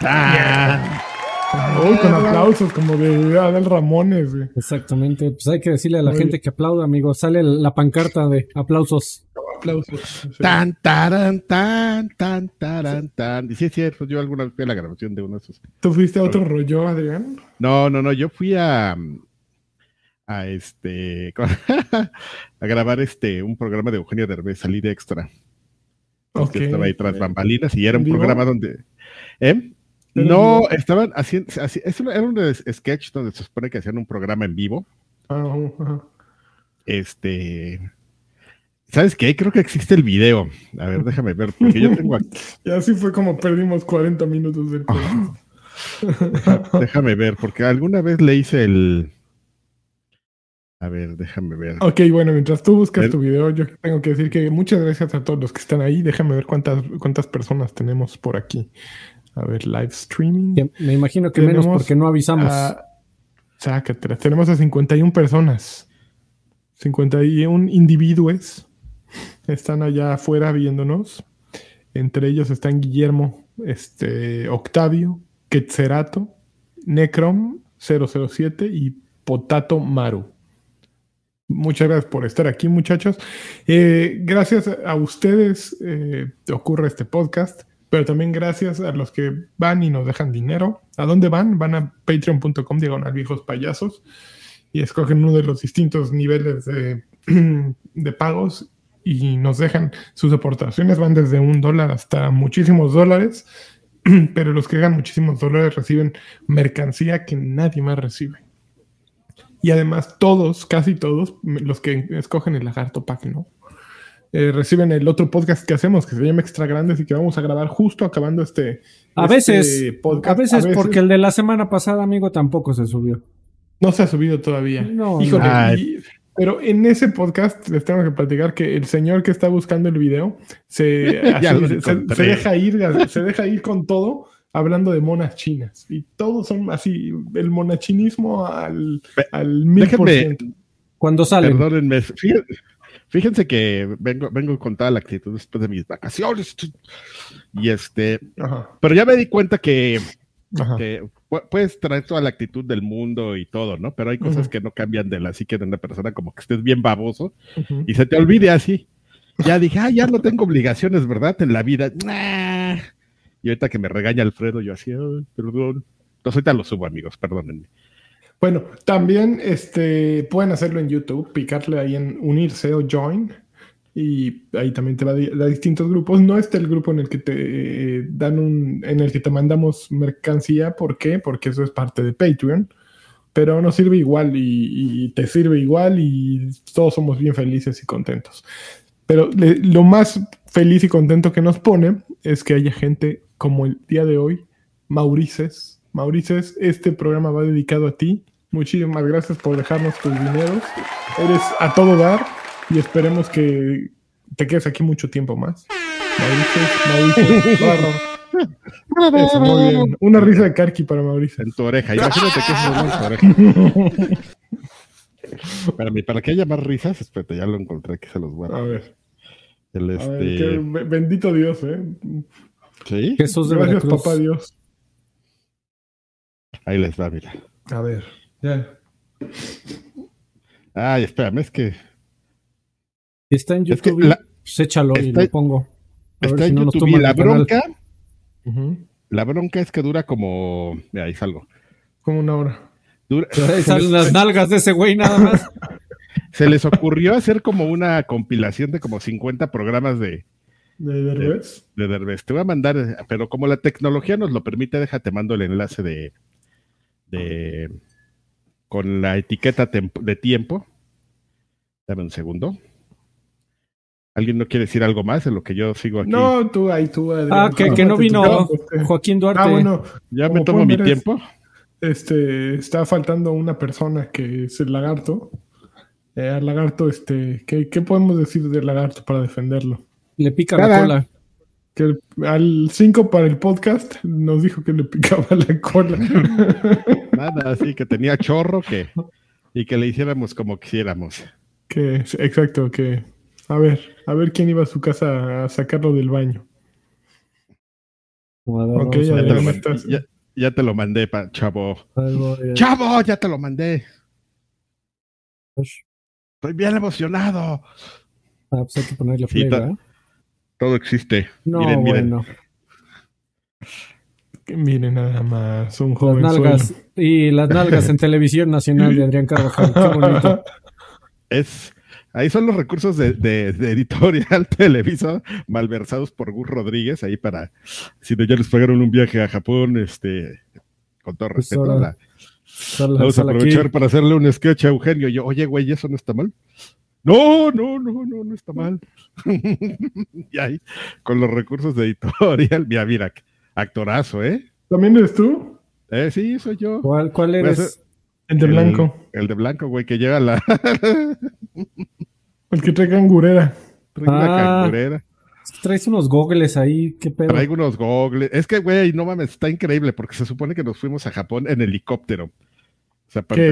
Ah. Uy, con aplausos como de Adel Ramones. güey. Exactamente. Pues hay que decirle a la gente que aplauda, amigo. Sale la pancarta de aplausos. Aplausos. sí. Tan, taran, tan, tan, taran, tan. Y sí, es cierto, yo alguna vez fui a la grabación de uno de esos. ¿Tú fuiste a otro rollo, Adrián? No, no, no, yo fui a, a este, a grabar este, un programa de Eugenio Derbez, salí de extra. Que estaba ahí tras bambalinas y era un programa donde, ¿eh? ¿Era en No, estaban haciendo, así- era un sketch donde se supone que hacían un programa en vivo. Ah. Este, ¿sabes qué? Creo que existe el video. A ver, déjame ver, porque yo tengo aquí. Y así fue como perdimos 40 minutos del programa. Déjame ver, porque alguna vez le hice el. A ver, déjame ver. Ok, bueno, mientras tú buscas tu video, yo tengo que decir que muchas gracias a todos los que están ahí. Déjame ver cuántas, cuántas personas tenemos por aquí. A ver, live streaming. Me imagino que menos porque no avisamos. a- sácatelas. Tenemos a 51 personas. 51 individuos están allá afuera viéndonos. Entre ellos están Guillermo, este, Octavio, Quetzerato, Necrom 007 y Potato Maru. Muchas gracias por estar aquí, muchachos. Eh, gracias a ustedes eh, ocurre este podcast, pero también gracias a los que van y nos dejan dinero. ¿A dónde van? Van a patreon.com diagonal viejos payasos y escogen uno de los distintos niveles de, de pagos y nos dejan sus aportaciones. Van desde un dólar hasta muchísimos dólares, pero los que ganan muchísimos dólares reciben mercancía que nadie más recibe. Y además todos, casi todos, los que escogen el lagarto pack, ¿no? Eh, reciben el otro podcast que hacemos, que se llama Extra Grandes y que vamos a grabar justo acabando este, a este veces, podcast. a veces porque el de la semana pasada, amigo, tampoco se subió. No se ha subido todavía. No, Híjole, no. y- pero en ese podcast les tengo que platicar que el señor que está buscando el video se, se- se deja ir, se deja ir con todo hablando de monas chinas. Y todos son así, el monachinismo al, al mil por déjenme- ciento. Cuando salen. Perdónenme. Fíjense, fíjense que vengo, vengo con toda la actitud después de mis vacaciones. Y este, Ajá, pero ya me di cuenta que, puedes traer toda la actitud del mundo y todo, ¿no? Pero hay cosas que no cambian de la psique de una persona, como que estés bien baboso y se te olvide así. Ya dije, ah, ya no tengo obligaciones, ¿verdad? En la vida. Nah. Y ahorita que me regaña Alfredo, yo así, "Ay, perdón. Entonces ahorita lo subo, amigos, perdónenme. Bueno, también este, pueden hacerlo en YouTube, picarle ahí en unirse o join. Y ahí también te va a a distintos grupos. No está el grupo en el que te eh, dan un, en el que te mandamos mercancía. ¿Por qué? Porque eso es parte de Patreon. Pero nos sirve igual y, te sirve igual y todos somos bien felices y contentos. Pero lo más feliz y contento que nos pone es que haya gente como el día de hoy, Maurices. Maurices, este programa va dedicado a ti. Muchísimas gracias por dejarnos tus dineros. Eres a todo dar y esperemos que te quedes aquí mucho tiempo más. Maurices, Maurices. Eso, muy bien. Una risa de Karki para Mauricio. En tu oreja. Imagínate que es en tu oreja. Para, mí, para que haya más risas, espérate, ya lo encontré, que se los voy a A ver. el a ver, este... que- bendito Dios, ¿eh? ¿Sí? Jesús de Gracias, Veracruz. papá Dios. Ahí les va, mira. A ver. Ya. Ay, espérame, es que Está en Es que YouTube. la- pues échalo y lo pongo. A ver está si en no nos YouTube y la bronca, la bronca es que dura como... Mira, ahí salgo. Como una hora. Dura- Ahí salen las nalgas de ese güey nada más. se les ocurrió hacer como una compilación de como 50 programas de, ¿De Derbez? de Derbez. Te voy a mandar, pero como la tecnología nos lo permite, déjate mando el enlace de, de con la etiqueta de tiempo. Dame un segundo. ¿Alguien no quiere decir algo más en lo que yo sigo aquí? No, tú ahí, tú, Adrián. Ah, que, que no vino este. Joaquín Duarte. Ah, bueno, ya me tomo mi tiempo. este, está faltando una persona que es el lagarto. Eh, al lagarto, este, ¿qué, qué podemos decir del lagarto para defenderlo? Le pica la cola. Que el- al 5 para el podcast nos dijo que le picaba la cola. Nada, así que tenía chorro que y que le hiciéramos como quisiéramos. que, exacto, que a ver, a ver quién iba a su casa a sacarlo del baño. Ya te mandé, ya, ya te lo mandé, pa- chavo. ¡Chavo! Ya te lo mandé. Estoy bien emocionado. Ah, pues hay que ponerle Sí, play, ta- ¿verdad? Todo existe. No, miren, miren. bueno. Que Miren nada más, un Las joven nalgas y las nalgas en televisión nacional de Adrián Carvajal. Qué bonito. Es, ahí son los recursos de, de- de editorial Televisa, malversados por Gus Rodríguez, ahí para, si no ya les pagaron un viaje a Japón, este, con todo Pues respeto, ahora, la- Sal- vamos a aquí. aprovechar para hacerle un sketch a Eugenio. Yo, oye, güey, ¿eso no está mal? No, no, no, no, no está mal. y ahí, con los recursos de editorial, mira, mira, actorazo, ¿eh? ¿También eres tú? Eh, sí, soy yo. ¿Cuál, cuál eres? El de blanco. El de blanco, güey, que lleva la, El que trae cangurera. trae una Ah. cangurera. Traes unos gogles ahí, qué pedo. Traigo unos gogles. Es que, güey, no mames, está increíble porque se supone que nos fuimos a Japón en helicóptero. O sea, para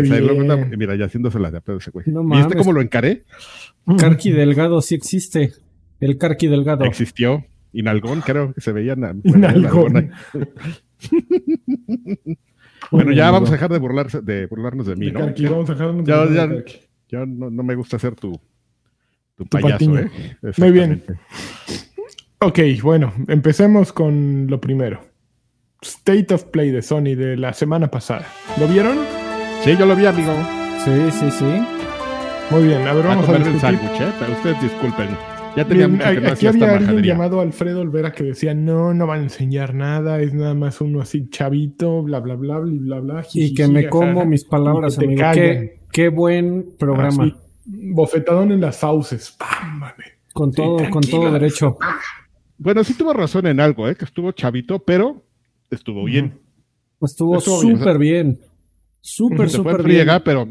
mira, ya haciéndosela de a pedo ese güey. No ¿Viste mames. cómo lo encaré? Carqui Delgado sí existe. El Carqui Delgado. Existió. Inalgón, creo que se veían. a- Inalgón. ahí. Bueno, ya vamos a dejar de burlarse, de burlarnos de mí, De ¿no? Carqui, vamos a dejarnos de Ya- hablar ya- de Carqui. Yo no, no me gusta ser tu, tu Tu payaso, patiño. ¿eh? Muy bien. Ok, bueno, empecemos con lo primero. State of Play de Sony de la semana pasada. ¿Lo vieron? Sí, yo lo vi, amigo. Sí, sí, sí. Muy bien, a ver, A vamos a, comer el discutir. sándwich, ¿eh? Pero ustedes disculpen. Ya tenía Bien, mucho que no aquí había esta alguien llamado Alfredo Olvera que decía, no, no van a enseñar nada, es nada más uuno así chavito, bla, bla, bla, bla, bla, bla. Y que me como mis palabras, amigo. Qué, qué buen programa. Así, bofetadón en las fauces. ¡Pam! Con Sí, todo, con todo derecho. Bueno, sí tuvo razón en algo, ¿eh? Que estuvo chavito, pero estuvo bien. Estuvo bien. súper bien. Súper, Se fue súper en bien. friega, pero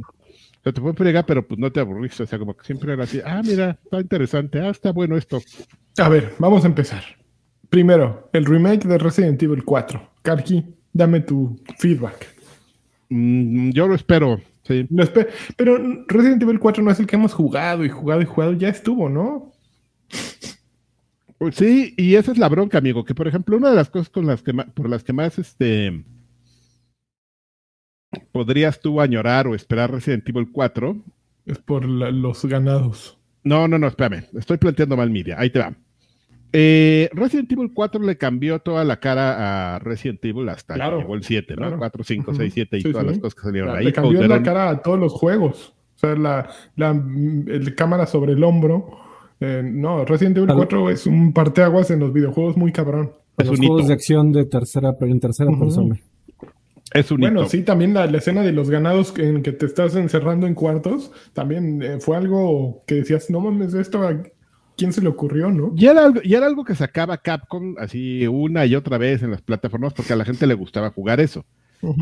se te fue en friega, pero pues no te aburriste. O sea, como que siempre era así, ah, mira, está interesante, ah, está bueno esto. A ver, vamos a empezar. Primero, el remake de Resident Evil 4. Karki, dame tu feedback. Mm, yo lo espero, sí. Lo espe- Pero Resident Evil 4 no es el que hemos jugado y jugado y jugado, ya estuvo, ¿no? Pues sí, y esa es la bronca, amigo, que por ejemplo, una de las cosas con las que por las que más este podrías tú añorar o esperar Resident Evil 4. Es por la- los ganados. No, no, no, espérame, estoy planteando mal media, ahí te va. Eh, Resident Evil 4 le cambió toda la cara a Resident Evil hasta Claro, que llegó el 7, ¿no? claro. 4, 5, Ujú. 6, 7 y Sí, todas sí. las cosas que salieron ahí. Le cambió la Calderón- cara a todos los juegos. O sea, la, la el cámara sobre el hombro. Eh, no, Resident Evil Al- 4 es un parteaguas en los videojuegos muy cabrón. Es los un juegos hito. de acción de tercera, pero en tercera persona. Es un Bueno, hito. sí, también la, la escena de los ganados en que te estás encerrando en cuartos, también eh, fue algo que decías, no mames, esto a quién se le ocurrió, ¿no? Y era, algo, y era algo que sacaba Capcom así una y otra vez en las plataformas porque a la gente le gustaba jugar eso.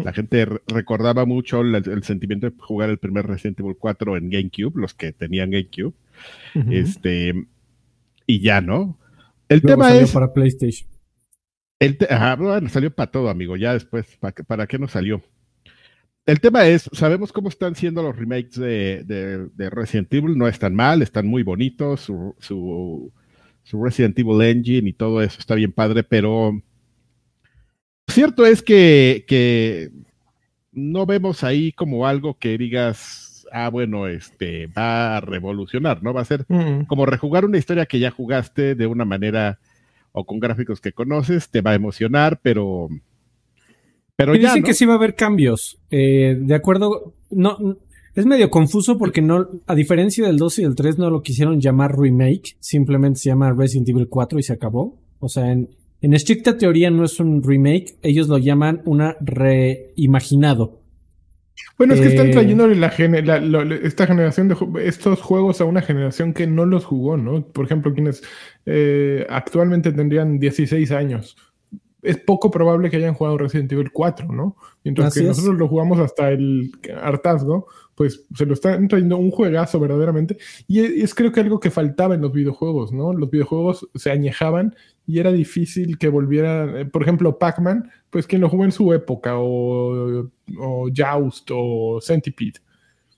La gente re- recordaba mucho la- el sentimiento de jugar el primer Resident Evil 4 en GameCube, los que tenían GameCube. Este, y ya, ¿no? El Luego tema salió es. para PlayStation. El te- ajá, bueno, salió para todo, amigo. Ya después, ¿para, qué- para qué nos salió? El tema es, sabemos cómo están siendo los remakes de, de- de Resident Evil. No están mal, están muy bonitos. Su, su, su Resident Evil Engine y todo eso está bien padre, pero cierto es que, que no vemos ahí como algo que digas, ah, bueno, este va a revolucionar, ¿no? Va a ser Ujú. como rejugar una historia que ya jugaste de una manera o con gráficos que conoces, te va a emocionar, pero pero Me ya dicen ¿no? que sí va a haber cambios. Eh, de acuerdo, no, es medio confuso porque no, a diferencia del 2 y del 3 no lo quisieron llamar remake, simplemente se llama Resident Evil 4 y se acabó. O sea, en, en estricta teoría no es un remake, ellos lo llaman una reimaginado. Bueno, es que están Eh, trayendo la, esta generación de estos juegos a una generación que no los jugó, ¿no? Por ejemplo, quienes eh, actualmente tendrían 16 años. Es poco probable que hayan jugado Resident Evil 4, ¿no? Mientras Así que es. nosotros lo jugamos hasta el hartazgo, pues se lo están trayendo un juegazo verdaderamente. Y es, es creo que algo que faltaba en los videojuegos, ¿no? Los videojuegos se añejaban y era difícil que volviera, eh, por ejemplo, Pac-Man, pues quien lo jugó en su época, o, o Joust, o Centipede,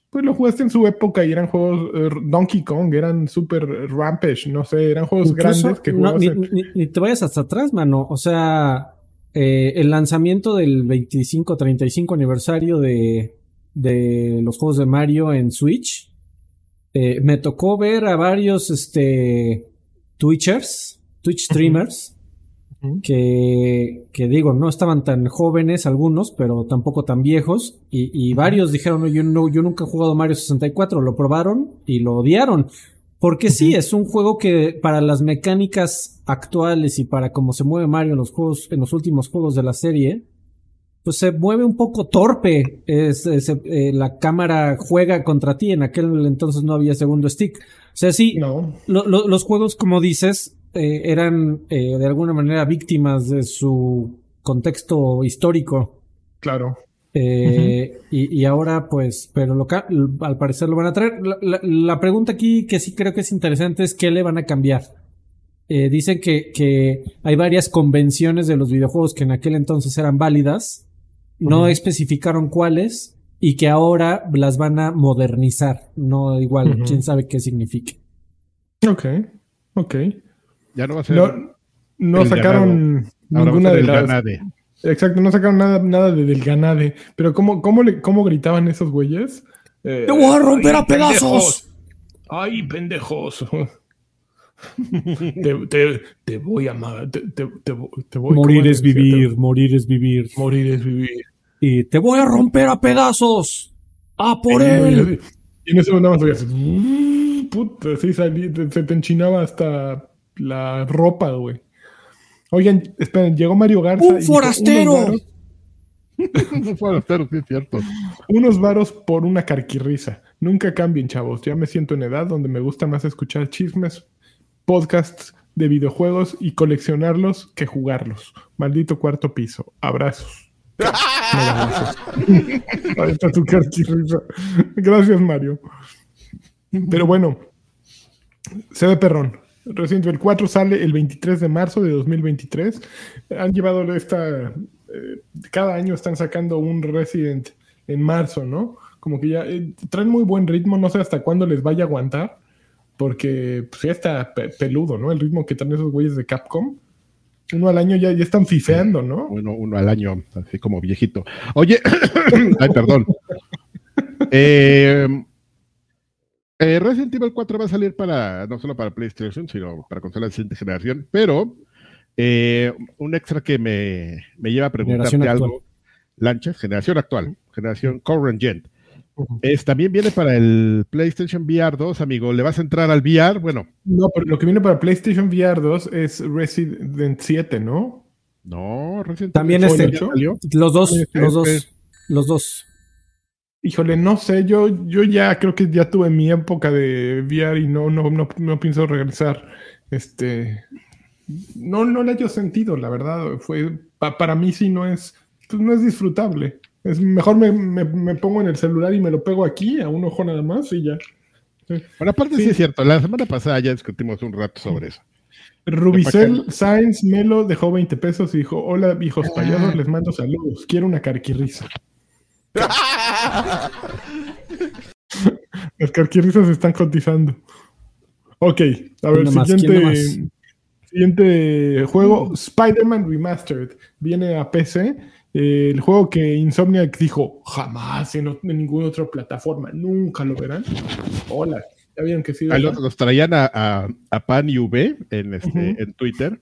pues lo jugaste en su época y eran juegos, eh, Donkey Kong, eran super Rampage, no sé, eran juegos Incluso, grandes que no, jugabas ni, en- ni- ni te vayas hasta atrás, mano. O sea, eh, el lanzamiento del 25-35 aniversario de, de los juegos de Mario en Switch, eh, me tocó ver a varios este, Twitchers, Twitch streamers, que, que, digo, no estaban tan jóvenes algunos, pero tampoco tan viejos, y, y varios dijeron, yo, no, yo nunca he jugado Mario 64, lo probaron y lo odiaron. Porque sí, es un juego que para las mecánicas actuales y para cómo se mueve Mario en los juegos, en los últimos juegos de la serie, pues se mueve un poco torpe. Es, eh, la cámara juega contra ti. En aquel entonces no había segundo stick. O sea, sí, los juegos, como dices, eh, eran eh, de alguna manera víctimas de su contexto histórico. Claro. y, y, ahora, pues, pero lo, al parecer lo van a traer. La, la, pregunta aquí que sí creo que es interesante es qué le van a cambiar. dicen que, que hay varias convenciones de los videojuegos que en aquel entonces eran válidas no especificaron cuáles y que ahora las van a modernizar. No igual, quién sabe qué significa. Ok, ok. Ya no va a ser. No, sacaron ninguna de las. Ganade. Exacto, no sacaron nada, nada de, del ganade. Pero ¿cómo, cómo, le, cómo gritaban esos güeyes? Eh, ¡Te voy a romper a pedazos! ¡Ay, pendejos! te, te, voy a te, te, voy Morir es vivir, morir es vivir. Morir es vivir y te voy a romper a pedazos. ¡A por él! Y en ese momento más mm, puta, sí, salí, se te enchinaba hasta la ropa, güey. Oigan, esperen, llegó Mario Garza. ¡Un forastero! Un forastero, sí, es cierto. Unos varos por una carquirrisa. Nunca cambien, chavos. Ya me siento en edad donde me gusta más escuchar chismes, podcasts de videojuegos y coleccionarlos que jugarlos. Maldito cuarto piso. Abrazos. Ahí está tu Gracias, Mario. Pero bueno, se ve perrón. Resident Evil 4 sale el 23 de marzo de 2023. Han llevado esta. Eh, cada año están sacando un Resident en marzo, ¿no? Como que ya eh, traen muy buen ritmo. No sé hasta cuándo les vaya a aguantar. Porque pues, ya está peludo, ¿no? El ritmo que traen esos güeyes de Capcom. Uno al año ya, ya están fifeando, ¿no? Uno, uno al año, así como viejito. Oye, ay, perdón. Eh, eh, Resident Evil 4 va a salir para, no solo para PlayStation, sino para consolas de siguiente generación, pero eh, un extra que me, me lleva a preguntarte algo. Lanchas, generación actual, generación current gen también viene para el PlayStation VR 2, amigo. ¿Le vas a entrar al VR? Bueno. No, pero lo que viene para PlayStation VR 2 es Resident 7, ¿no? No, Resident También este. Los dos, los dos, los dos. Híjole, no sé, yo, yo ya creo que ya tuve mi época de VR y no, no, no, pienso regresar. Este, no, no le he sentido, la verdad. Fue, para mí sí no es, pues no es disfrutable. Es mejor me, pongo en el celular y me lo pego aquí a un ojo nada más y ya. Bueno, aparte sí. es cierto, la semana pasada ya discutimos un rato sobre eso. Rubicel Sainz Melo dejó 20 pesos y dijo, hola hijos ah. payasos, les mando saludos, quiero una carquirrisa. Las carquirrisas están cotizando. Ok, a ver, siguiente, siguiente juego, Spider-Man Remastered. Viene a PC el juego que Insomniac dijo jamás en, ninguna otra plataforma, nunca lo verán. Hola, ya vieron que sí. los, traían a, Pan y V en, este, en Twitter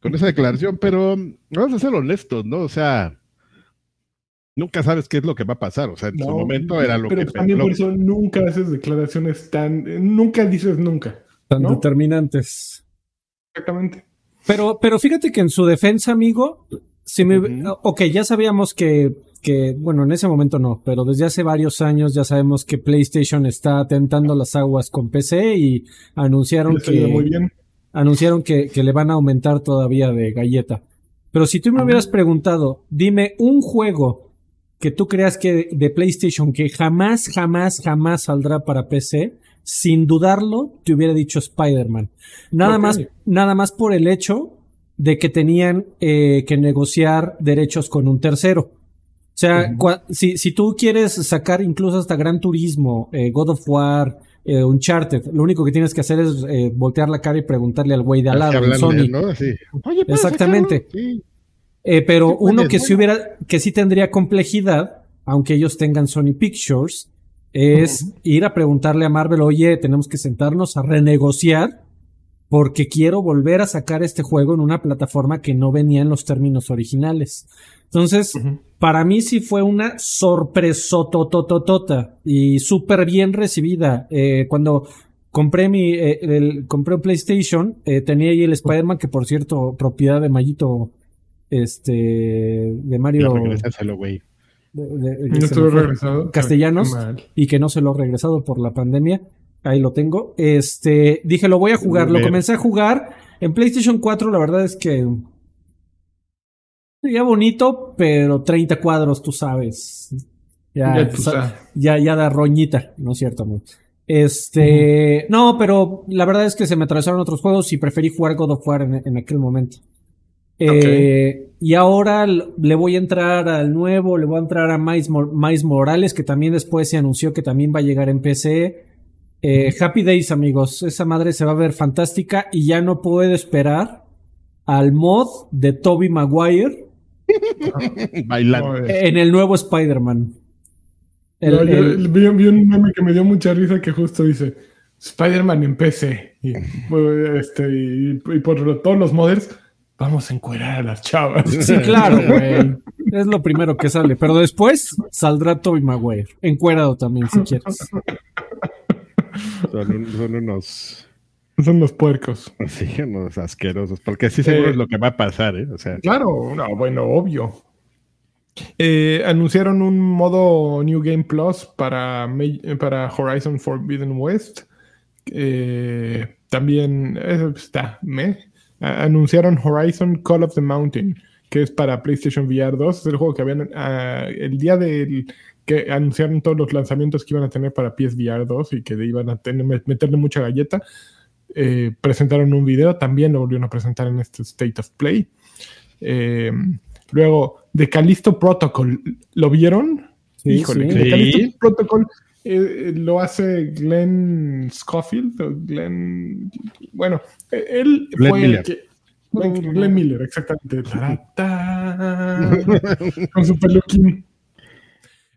con esa declaración, pero vamos a ser honestos, ¿no? O sea, nunca sabes qué es lo que va a pasar. O sea, en su momento era lo pero que. también por eso nunca haces declaraciones tan. Nunca dices nunca. Tan determinantes. Exactamente. Pero, pero fíjate que en su defensa, amigo, si me, Ok, ya sabíamos que, que, bueno, en ese momento no, pero desde hace varios años ya sabemos que PlayStation está tentando las aguas con PC y anunciaron que, muy bien. anunciaron que, que, le van a aumentar todavía de galleta. Pero si tú me hubieras preguntado, dime un juego que tú creas que de PlayStation que jamás, jamás, jamás saldrá para PC, sin dudarlo, te hubiera dicho Spider-Man. Nada más, nada más por el hecho de que tenían eh, que negociar derechos con un tercero. O sea, si, si, tú quieres sacar incluso hasta Gran Turismo, eh, God of War, eh, Uncharted, lo único que tienes que hacer es voltear la cara y preguntarle al güey de al lado, Sony. Exactamente. Eh, pero Sí, uno que sí hubiera, que sí tendría complejidad, aunque ellos tengan Sony Pictures, es ir a preguntarle a Marvel, oye, tenemos que sentarnos a renegociar porque quiero volver a sacar este juego en una plataforma que no venía en los términos originales. Entonces, para mí sí fue una sorpresotototota y súper bien recibida. Eh, cuando compré mi, eh, el- compré un PlayStation, eh, tenía ahí el Spider-Man, que por cierto, propiedad de Mayito, este, de Mario, regrésaselo, güey. de- No fue, regresado. Castellanos. Mal. y que no se lo he regresado por la pandemia. Ahí lo tengo. Este, dije, lo voy a jugar. Lo comencé a jugar en PlayStation 4. La verdad es que sería bonito, pero 30 cuadros, tú sabes. Ya, Ya tú sa- sabes. ya, ya da roñita, ¿no es cierto, amor? Este, no, pero la verdad es que se me atravesaron otros juegos y preferí jugar God of War en, en aquel momento. Eh, y ahora le voy a entrar al nuevo, le voy a entrar a Mor- Miles Morales, que también después se anunció que también va a llegar en PC. Eh, Happy Days, amigos. Esa madre se va a ver fantástica y ya no puedo esperar al mod de Toby Maguire Bailando. En el nuevo Spider-Man. El- No, yo el- vi, vi un meme que me dio mucha risa que justo dice Spider-Man en PC. Y, este, y, y por lo- todos los modders, vamos a encuerar a las chavas. Sí, claro, güey. Es lo primero que sale. Pero después saldrá Toby Maguire. Encuerado también, si quieres. Son, un- son unos, Son los puercos. sí, unos asquerosos. Porque sí seguro Eh, es lo que va a pasar, ¿eh? O sea, Claro, no, bueno, obvio. Eh, anunciaron un modo New Game Plus para, para Horizon Forbidden West. Eh, también está, me. Anunciaron Horizon Call of the Mountain, que es para PlayStation VR 2. Es el juego que habían ah, el día del que anunciaron todos los lanzamientos que iban a tener para PSVR 2 y que iban a tener, meterle mucha galleta. Eh, presentaron un video, también lo volvieron a presentar en este State of Play. Eh, luego, The Callisto Protocol, ¿lo vieron? Sí, Híjole, sí. Callisto Protocol eh, eh, lo hace Glenn Schofield, o Glenn. Bueno, eh, él Glenn fue Miller. el que. Glenn, Glenn Miller, exactamente. Con su peluquín.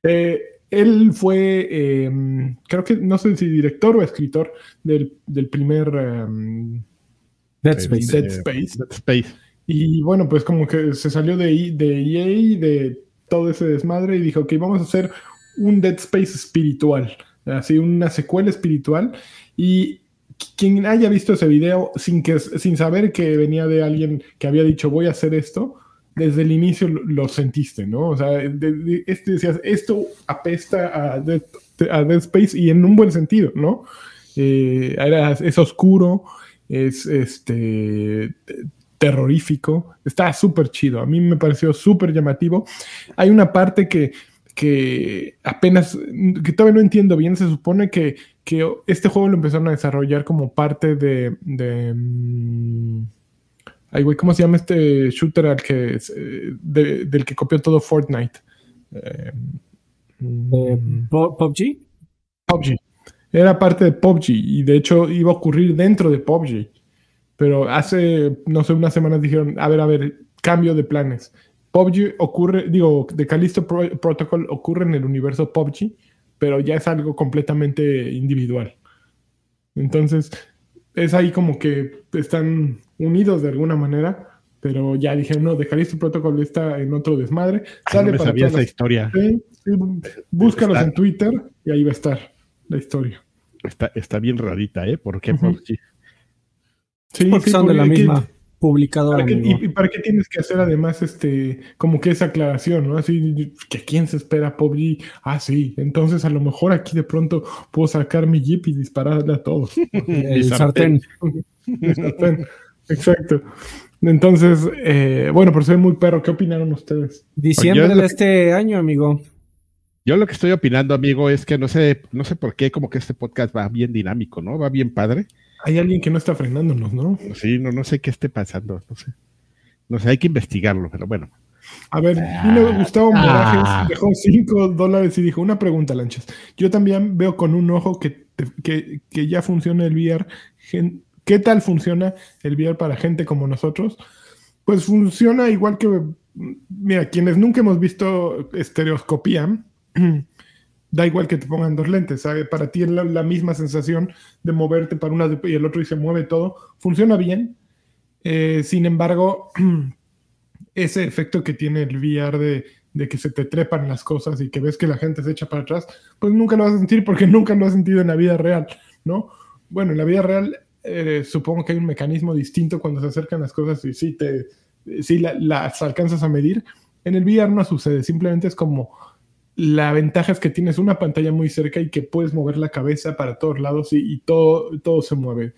Eh, él fue, eh, creo que, no sé si director o escritor del, del primer em, Dead eh, Space. Dead Space. Dead Space. Y bueno, pues como que se salió de, I- de EA de todo ese desmadre y dijo, ok, vamos a hacer un Dead Space espiritual, así una secuela espiritual. Y qu- quien haya visto ese video sin, que, sin saber que venía de alguien que había dicho voy a hacer esto, desde el inicio lo, sentiste, ¿no? O sea, de- este decías, esto apesta a Dead, a Dead Space y en un buen sentido, ¿no? Eh, es oscuro, es este terrorífico, está súper chido, a mí me pareció súper llamativo. Hay una parte que, que apenas, que todavía no entiendo bien, se supone que, que este juego lo empezaron a desarrollar como parte de... de mm, ay, güey, ¿cómo se llama este shooter al que, es, eh, de- del que copió todo Fortnite? Eh, Eh, PUBG. PUBG. Era parte de PUBG y de hecho iba a ocurrir dentro de PUBG. Pero hace, no sé, unas semanas dijeron, a ver, a ver, cambio de planes. PUBG ocurre, digo, de Callisto Pro- Protocol ocurre en el universo PUBG, pero ya es algo completamente individual. Entonces, es ahí como que están unidos de alguna manera, pero ya dijeron, no, de Callisto Protocol está en otro desmadre. Ay, no me para sabía todas esa las- historia. Sí, sí, búscalos Está- en Twitter y ahí va a estar la historia. Está, está bien rarita, ¿eh? ¿Por qué? PUBG? Sí, Porque sí, son de la misma publicadora. ¿Para qué, amigo. y, y para qué tienes que hacer además este como que esa aclaración, ¿no? Así que quién se espera PUBG. Ah, sí, entonces a lo mejor aquí de pronto puedo sacar mi jeep y dispararle a todos. El sartén. sartén. Exacto. Entonces, eh, bueno, por ser muy perro, ¿qué opinaron ustedes? Diciembre de que- este año, amigo. Yo lo que estoy opinando, amigo, es que no sé, no sé por qué, como que este podcast va bien dinámico, ¿no? Va bien padre. Hay alguien que no está frenándonos, ¿no? Sí, no, no sé qué esté pasando, no sé. No sé, hay que investigarlo, pero bueno. A ver, vino Gustavo Ah. Morajes, dejó 5 dólares y dijo, una pregunta, Lanchas. Yo también veo con un ojo que, que, que ya funciona el VR. Gen- ¿Qué tal funciona el VR para gente como nosotros? Pues funciona igual que mira, quienes nunca hemos visto estereoscopía, da igual que te pongan dos lentes. Para ti es la, la misma sensación de moverte para una y el otro y se mueve todo. Funciona bien. Eh, sin embargo, ese efecto que tiene el VR de, de, que se te trepan las cosas y que ves que la gente se echa para atrás, pues nunca lo vas a sentir porque nunca lo has sentido en la vida real, ¿no? Bueno, en la vida real eh, supongo que hay un mecanismo distinto cuando se acercan las cosas y sí, te, sí la, las alcanzas a medir. En el VR no sucede, simplemente es como la ventaja es que tienes una pantalla muy cerca y que puedes mover la cabeza para todos lados y, todo, todo se mueve.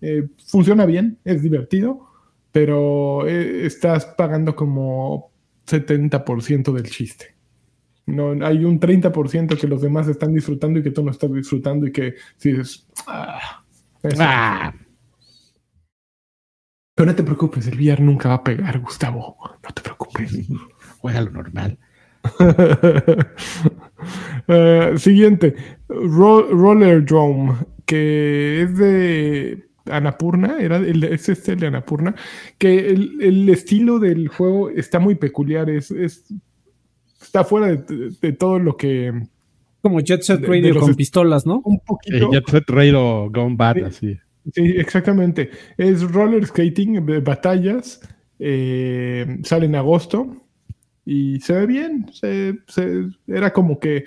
Eh, funciona bien, es divertido, pero eh, estás pagando como 70% del chiste. No, hay un 30% que los demás están disfrutando y que tú no estás disfrutando y que si dices, ah, ah. Pero no te preocupes, el VR nunca va a pegar, Gustavo. No te preocupes. Juega lo normal. uh, siguiente, Ro Roller Drome, que es de Anapurna, era el, es este de Anapurna, que el, el, estilo del juego está muy peculiar, es, es está fuera de, todo lo que... Como Jet Set Radio con pistolas, ¿no? Un poquito. Eh, Jet Set Radio Gone Bad, sí, así. Sí, exactamente. Es roller skating, batallas, eh, sale en agosto y se ve bien. Se, se, era como que.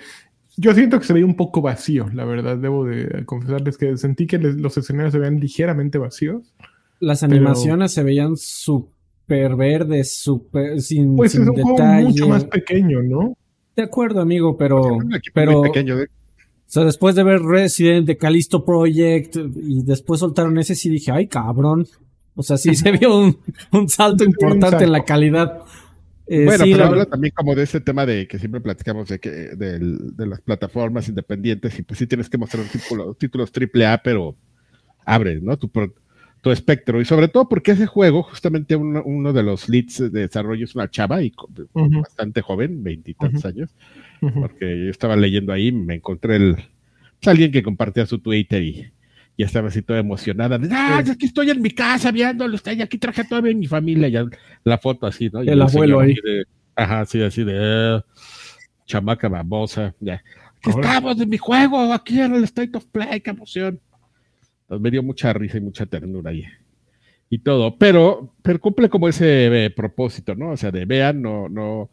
Yo siento que se veía un poco vacío, la verdad. Debo de confesarles que sentí que les, los escenarios se veían ligeramente vacíos. Las animaciones pero... se veían súper verdes, súper sin, pues sin es un detalle. juego mucho más pequeño, ¿no? De acuerdo, amigo, pero. pero pequeño, ¿eh? O sea, después de ver Resident, de Callisto Project, y después soltaron ese, sí dije, ay, cabrón. O sea, sí se vio un, un salto importante en la calidad. Eh, bueno, sí, pero la... habla también como de ese tema de que siempre platicamos de que de, de las plataformas independientes y pues sí tienes que mostrar títulos, títulos AAA, pero abre, ¿no? Tu, tu espectro. Y sobre todo porque ese juego, justamente uno, uno de los leads de desarrollo es una chava y uh -huh. bastante joven, veintitantos uh -huh. años, uh -huh. porque yo estaba leyendo ahí, me encontré el, pues, alguien que compartía su Twitter y y estaba así toda emocionada. De, ah, sí. estoy en mi casa viéndolo, y aquí traje a toda mi familia, ya la foto así, ¿no? Y el abuelo ahí. De, ajá, sí, así de uh, chamaca babosa, ya. Aquí estamos en mi juego, aquí en el State of Play, qué emoción. Entonces me dio mucha risa y mucha ternura ahí. Y todo, pero, pero cumple como ese eh, propósito, ¿no? O sea, de vean, no, no,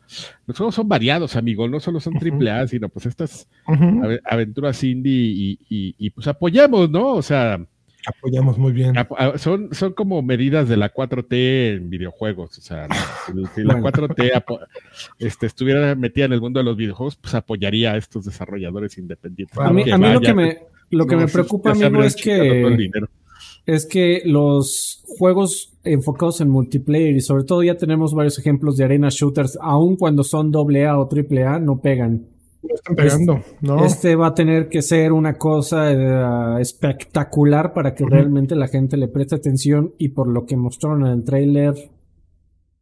juegos son variados, amigo, no solo son triple A, uh -huh. sino pues estas uh -huh. aventuras indie y, y, y, pues apoyamos, ¿no? O sea, apoyamos muy bien. Son, son como medidas de la 4T en videojuegos, o sea, ¿no? si, si la 4T este, estuviera metida en el mundo de los videojuegos, pues apoyaría a estos desarrolladores independientes. A mí, a mí lo que me, lo que no, me preocupa, amigo, es que es que los juegos enfocados en multiplayer y sobre todo ya tenemos varios ejemplos de arena shooters, aun cuando son AA o AAA, no pegan. No están pegando, este, ¿no? Este va a tener que ser una cosa uh, espectacular para que uh -huh. realmente la gente le preste atención y por lo que mostraron en el trailer.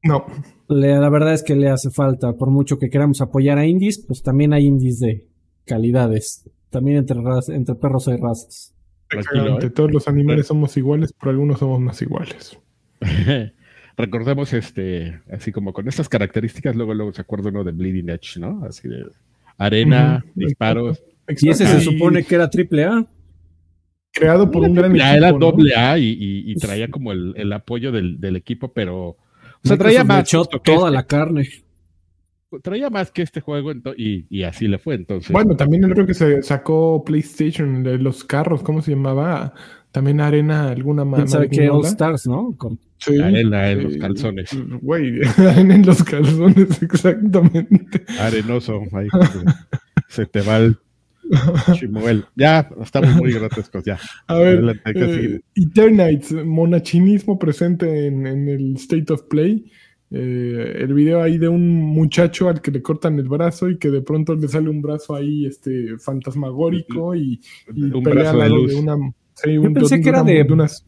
No. Le, la verdad es que le hace falta, por mucho que queramos apoyar a indies, pues también hay indies de calidades. También entre, entre perros hay razas. Exactamente. ¿eh? Todos los animales somos iguales, pero algunos somos más iguales. Recordemos, este, así como con estas características, luego, luego se acuerda uno de Bleeding Edge, ¿no? Así de arena, uh -huh. disparos. Exacto. Y ese se supone que era triple A. Creado por un gran equipo. Era doble A y, y, y, traía como el, el apoyo del, del, equipo, pero. O sea, traía más. toda este. la carne traía más que este juego y, y, así le fue entonces. Bueno, también creo que se sacó PlayStation de los carros, ¿cómo se llamaba? También Arena, alguna más. ¿Sabe que All Stars, no? Con... Sí, Arena en los calzones. Güey, Arena en los calzones, exactamente. Arenoso, ahí se te va el Chimuel. Ya, estamos muy grotescos, ya. A ver, eh, Eternites, monachinismo presente en, en el State of Play. Eh, el video ahí de un muchacho al que le cortan el brazo y que de pronto le sale un brazo ahí este fantasmagórico y, y un lado de, de, una sí, un, Yo pensé de, que era de, de unas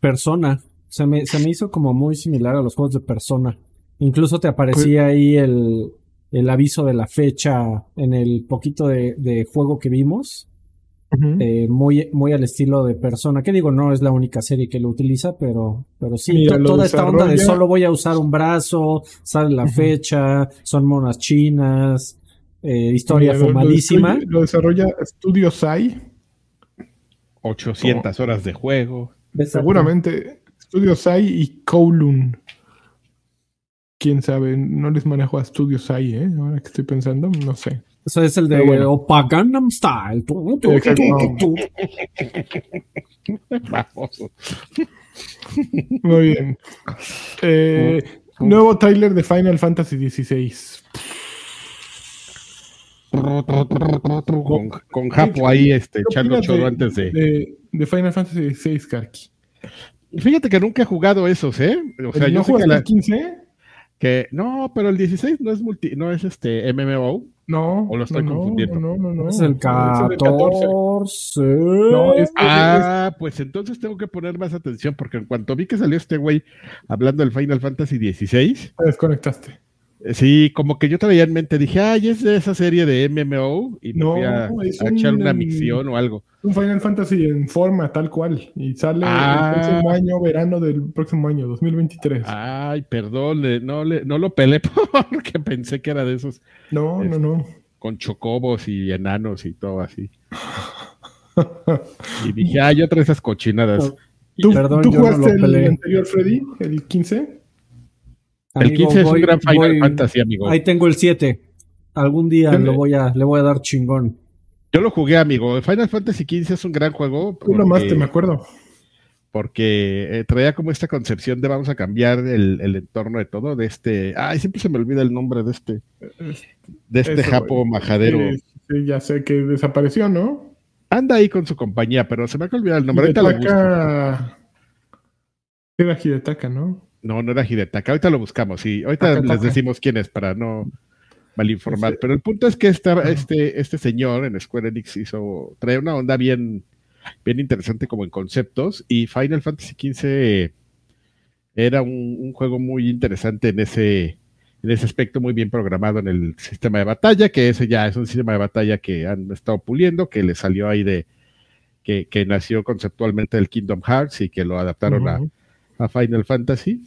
persona. Se me, se me hizo como muy similar a los juegos de persona. Incluso te aparecía pues, ahí el, el aviso de la fecha en el poquito de, de juego que vimos Eh, muy, muy al estilo de persona. Que digo, no es la única serie que lo utiliza, pero, pero sí, Mira, to- lo toda esta onda de solo voy a usar un brazo, sale la fecha, son monas chinas, eh, historia Mira, lo- lo fumadísima. desarrolla- Lo desarrolla Studio Sai. 800 horas de juego. Exacto. Seguramente Studio Sai y Kowloon. Quién sabe, no les manejo a Studio Sai, ¿eh? Ahora que estoy pensando, no sé. Eso es el de bueno. Opa Gangnam Style. Famoso. Muy bien. Eh, nuevo trailer de Final Fantasy XVI. Con, con Japo ahí este, ¿Qué echando choro antes de... de, de Final Fantasy XVI, Karki? Fíjate que nunca he jugado esos, ¿eh? O sea, yo ¿No sé que, la- el 15? Que- No, pero el 16 no es multi, no es este MMO. No. ¿O lo estoy no, no, confundiendo? No, no, no. Es el el 14. 14. No, es- Ah, pues entonces tengo que poner más atención porque en cuanto vi que salió este güey hablando del Final Fantasy 16, Te desconectaste. Sí, como que yo traía en mente, dije, ay, es de esa serie de MMO y me No, fui a, es a echar un- una misión o algo. Un Final Fantasy en forma, tal cual. Y sale Ah. el próximo año, verano del próximo año, 2023. Ay, perdón, le- no, le, no lo pelé porque pensé que era de esos no, no, no. con chocobos y enanos y todo así. Y dije, ay, otra de esas cochinadas. ¿Tú, Perdón, ¿tú yo no jugaste lo peleé. el anterior, Freddy? ¿El 15? El Amigo, 15 es un gran Final voy- Fantasy, amigo. Ahí tengo el 7. Algún día Dale. lo voy a, le voy a dar chingón. Yo lo jugué, amigo. Final Fantasy XV es un gran juego. Tú nomás porque- te me acuerdo. porque eh, traía como esta concepción de vamos a cambiar el, el entorno de todo, de este, ay, siempre se me olvida el nombre de este, de este Eso, japo majadero. Eh, sí, ya sé que desapareció, ¿no? Anda ahí con su compañía, pero se me ha olvidado el nombre. Ahorita lo busco. Hidetaka... Era Hidetaka, ¿no? No, no era Hidetaka, ahorita lo buscamos y ahorita les decimos quién es para no malinformar. Pero el punto es que esta- este, este señor en Square Enix hizo, trae una onda bien, bien interesante como en conceptos y Final Fantasy XV era un, un juego muy interesante en ese, en ese aspecto, muy bien programado en el sistema de batalla, que ese ya es un sistema de batalla que han estado puliendo, que le salió ahí de, que, que nació conceptualmente del Kingdom Hearts y que lo adaptaron a, a Final Fantasy.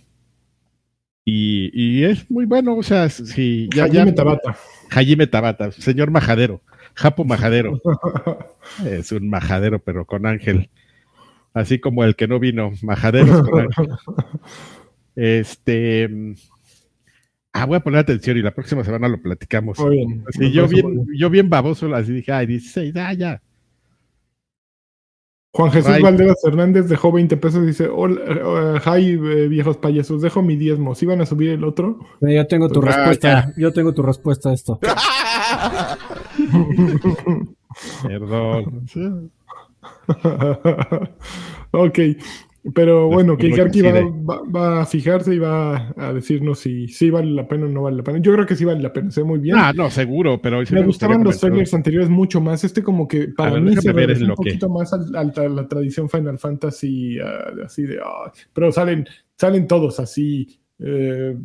Y, y es muy bueno, o sea, si ya, ya Hajime Tabata. Hajime Tabata, señor majadero, Japo majadero, es un majadero pero con ángel, así como el que no vino, majaderos con ángel. Este, ah, voy a poner atención y la próxima semana lo platicamos. Muy bien. Así, Me yo bien. yo bien baboso, así dije, ay, 16, ah, ya. Juan Jesús Right. Valderas Hernández dejó 20 pesos y dice, hola, eh, hi, eh, viejos payasos, dejo mi diezmo. ¿Sí van a subir el otro? Eh, Yo tengo tu Pues, ah, respuesta. Yo tengo tu respuesta a esto. Perdón. ok, pero bueno, que va, decide. va- va a fijarse y va a decirnos si sí vale la pena o no vale la pena. Yo creo que sí vale la pena, sé muy bien. Ah, no, seguro, pero sí me gustaban los trailers anteriores mucho más. Este como que para ver, mí se en un que- poquito más al- al- a, la tradición Final Fantasy, ah, así de... ah, pero salen, salen todos así. Eh,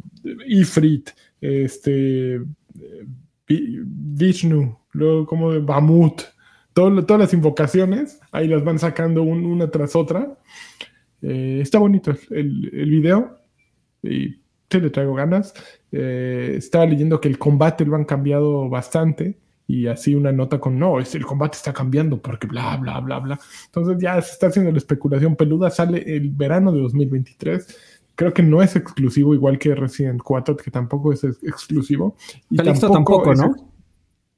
Ifrit, este... eh, Vi- Vishnu, luego como de Bamut. todo- todas las invocaciones, ahí las van sacando un- una tras otra. Eh, está bonito el, el video y sí le traigo ganas. Eh, estaba leyendo que el combate lo han cambiado bastante y así una nota con no, es, el combate está cambiando porque bla, bla, bla, bla. Entonces ya se está haciendo la especulación peluda. Sale el verano de 2023. Creo que no es exclusivo, igual que Resident 4, que tampoco es ex- exclusivo. Y tampoco, es ¿no?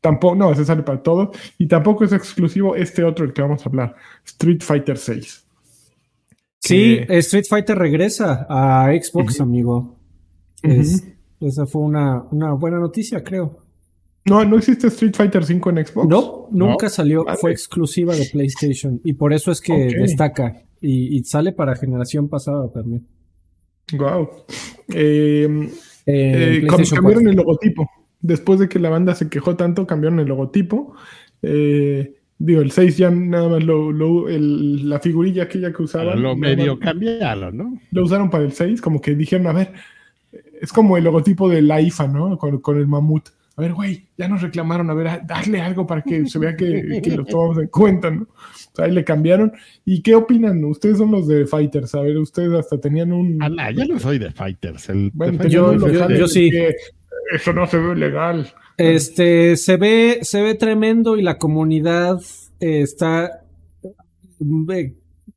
Tampoco, no, ese sale para todos. Y tampoco es exclusivo este otro, el que vamos a hablar, Street Fighter 6. Sí, Que- Street Fighter regresa a Xbox, amigo. Es- esa fue una, una buena noticia, creo. No, no existe Street Fighter 5 en Xbox. No, nunca salió, Vale. fue exclusiva de PlayStation y por eso es que destaca y, y sale para generación pasada también. Wow. Eh, Eh, eh, cambiaron 4. el logotipo. Después de que la banda se quejó tanto, cambiaron el logotipo. Eh, digo, el 6 ya nada más lo, lo- el- la figurilla aquella que usaban. Lo medio cambiaron, ¿no? Lo usaron para el 6, como que dijeron, a ver, es como el logotipo de la IFA, ¿no? Con, con el mamut. a ver, güey, ya nos reclamaron, a ver, darle algo para que se vea que, que lo tomamos en cuenta, ¿no? O sea, ahí le cambiaron. ¿Y qué opinan? Ustedes son los de Fighters, a ver, ustedes hasta tenían un... Ah, nah, yo no soy de Fighters. El Bueno, yo- yo- yo sí. que Eso no se ve legal. Este, se ve, se ve tremendo y la comunidad eh, está eh,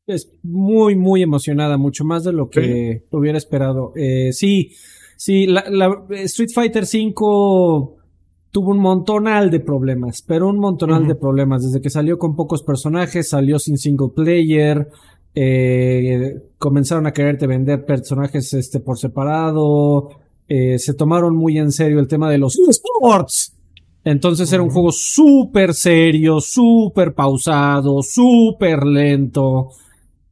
es muy, muy emocionada, mucho más de lo que hubiera esperado. Eh, sí, sí, la, la- Street Fighter V tuvo un montonal de problemas, pero un montonal de problemas. Desde que salió con pocos personajes, salió sin single player, eh, comenzaron a quererte vender personajes este, por separado, eh, se tomaron muy en serio el tema de los esports. Entonces era un juego súper serio, súper pausado, súper lento.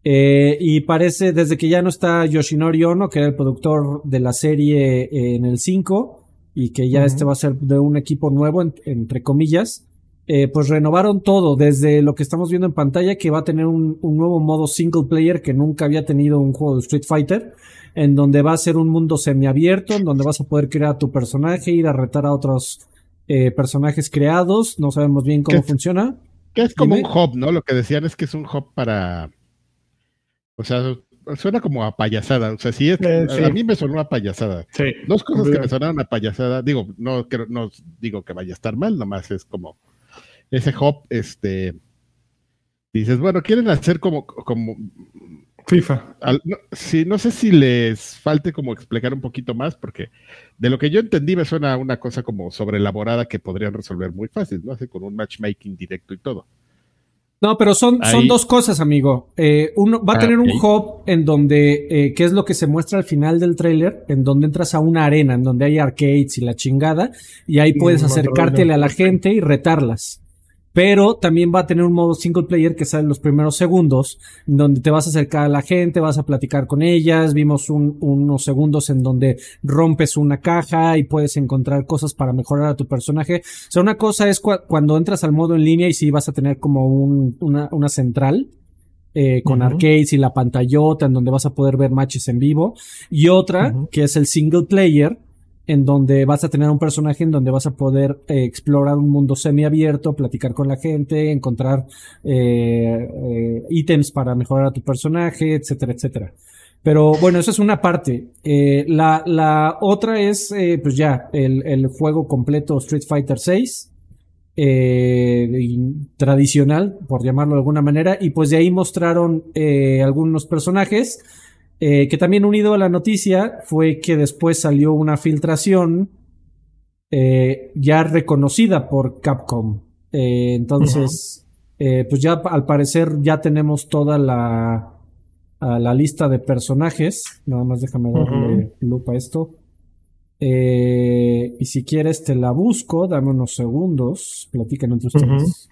Eh, y parece, desde que ya no está Yoshinori Ono, que era el productor de la serie eh, en el 5, y que ya este va a ser de un equipo nuevo, en- entre comillas, eh, pues renovaron todo, desde lo que estamos viendo en pantalla, que va a tener un, un nuevo modo single player que nunca había tenido un juego de Street Fighter, en donde va a ser un mundo semiabierto, en donde vas a poder crear a tu personaje, ir a retar a otros eh, personajes creados, no sabemos bien cómo ¿Qué? funciona. Que es como Dime. un hub, ¿no? Lo que decían es que es un hub para. O sea, suena como a payasada. O sea, sí es. Eh, a- sí. A mí me sonó a payasada. Sí. Dos cosas que me sonaron a payasada. Digo, no, creo- no digo que vaya a estar mal, nomás es como. Ese hub, este. Dices, bueno, quieren hacer como. como FIFA. al- no, sí, no sé si les falte como explicar un poquito más, porque de lo que yo entendí me suena una cosa como sobreelaborada que podrían resolver muy fácil, ¿no? Así con un matchmaking directo y todo. No, pero son, son dos cosas, amigo. Eh, uno va a Ah, tener un hub en donde, eh, que es lo que se muestra al final del tráiler, en donde entras a una arena, en donde hay arcades y la chingada, y ahí puedes acercártele a la gente y retarlas. Pero también va a tener un modo single player que sale en los primeros segundos, donde te vas a acercar a la gente, vas a platicar con ellas. Vimos un- unos segundos en donde rompes una caja y puedes encontrar cosas para mejorar a tu personaje. O sea, una cosa es cua- cuando entras al modo en línea y sí vas a tener como un- una, una central. eh, con arcades y la pantallota en donde vas a poder ver matches en vivo y otra que es el single player en donde vas a tener un personaje en donde vas a poder eh, explorar un mundo semiabierto, platicar con la gente, encontrar eh, eh, ítems para mejorar a tu personaje, etcétera, etcétera. Pero bueno, eso es una parte. Eh, la, la otra es, eh, pues ya, el, el juego completo Street Fighter VI. eh, tradicional, por llamarlo de alguna manera, y pues de ahí mostraron eh, algunos personajes. Eh, que también unido a la noticia fue que después salió una filtración eh, ya reconocida por Capcom. Eh, entonces, eh, pues ya al parecer ya tenemos toda la, a la lista de personajes. Nada más déjame darle lupa a esto. Eh, y si quieres te la busco, dame unos segundos, platican entre ustedes.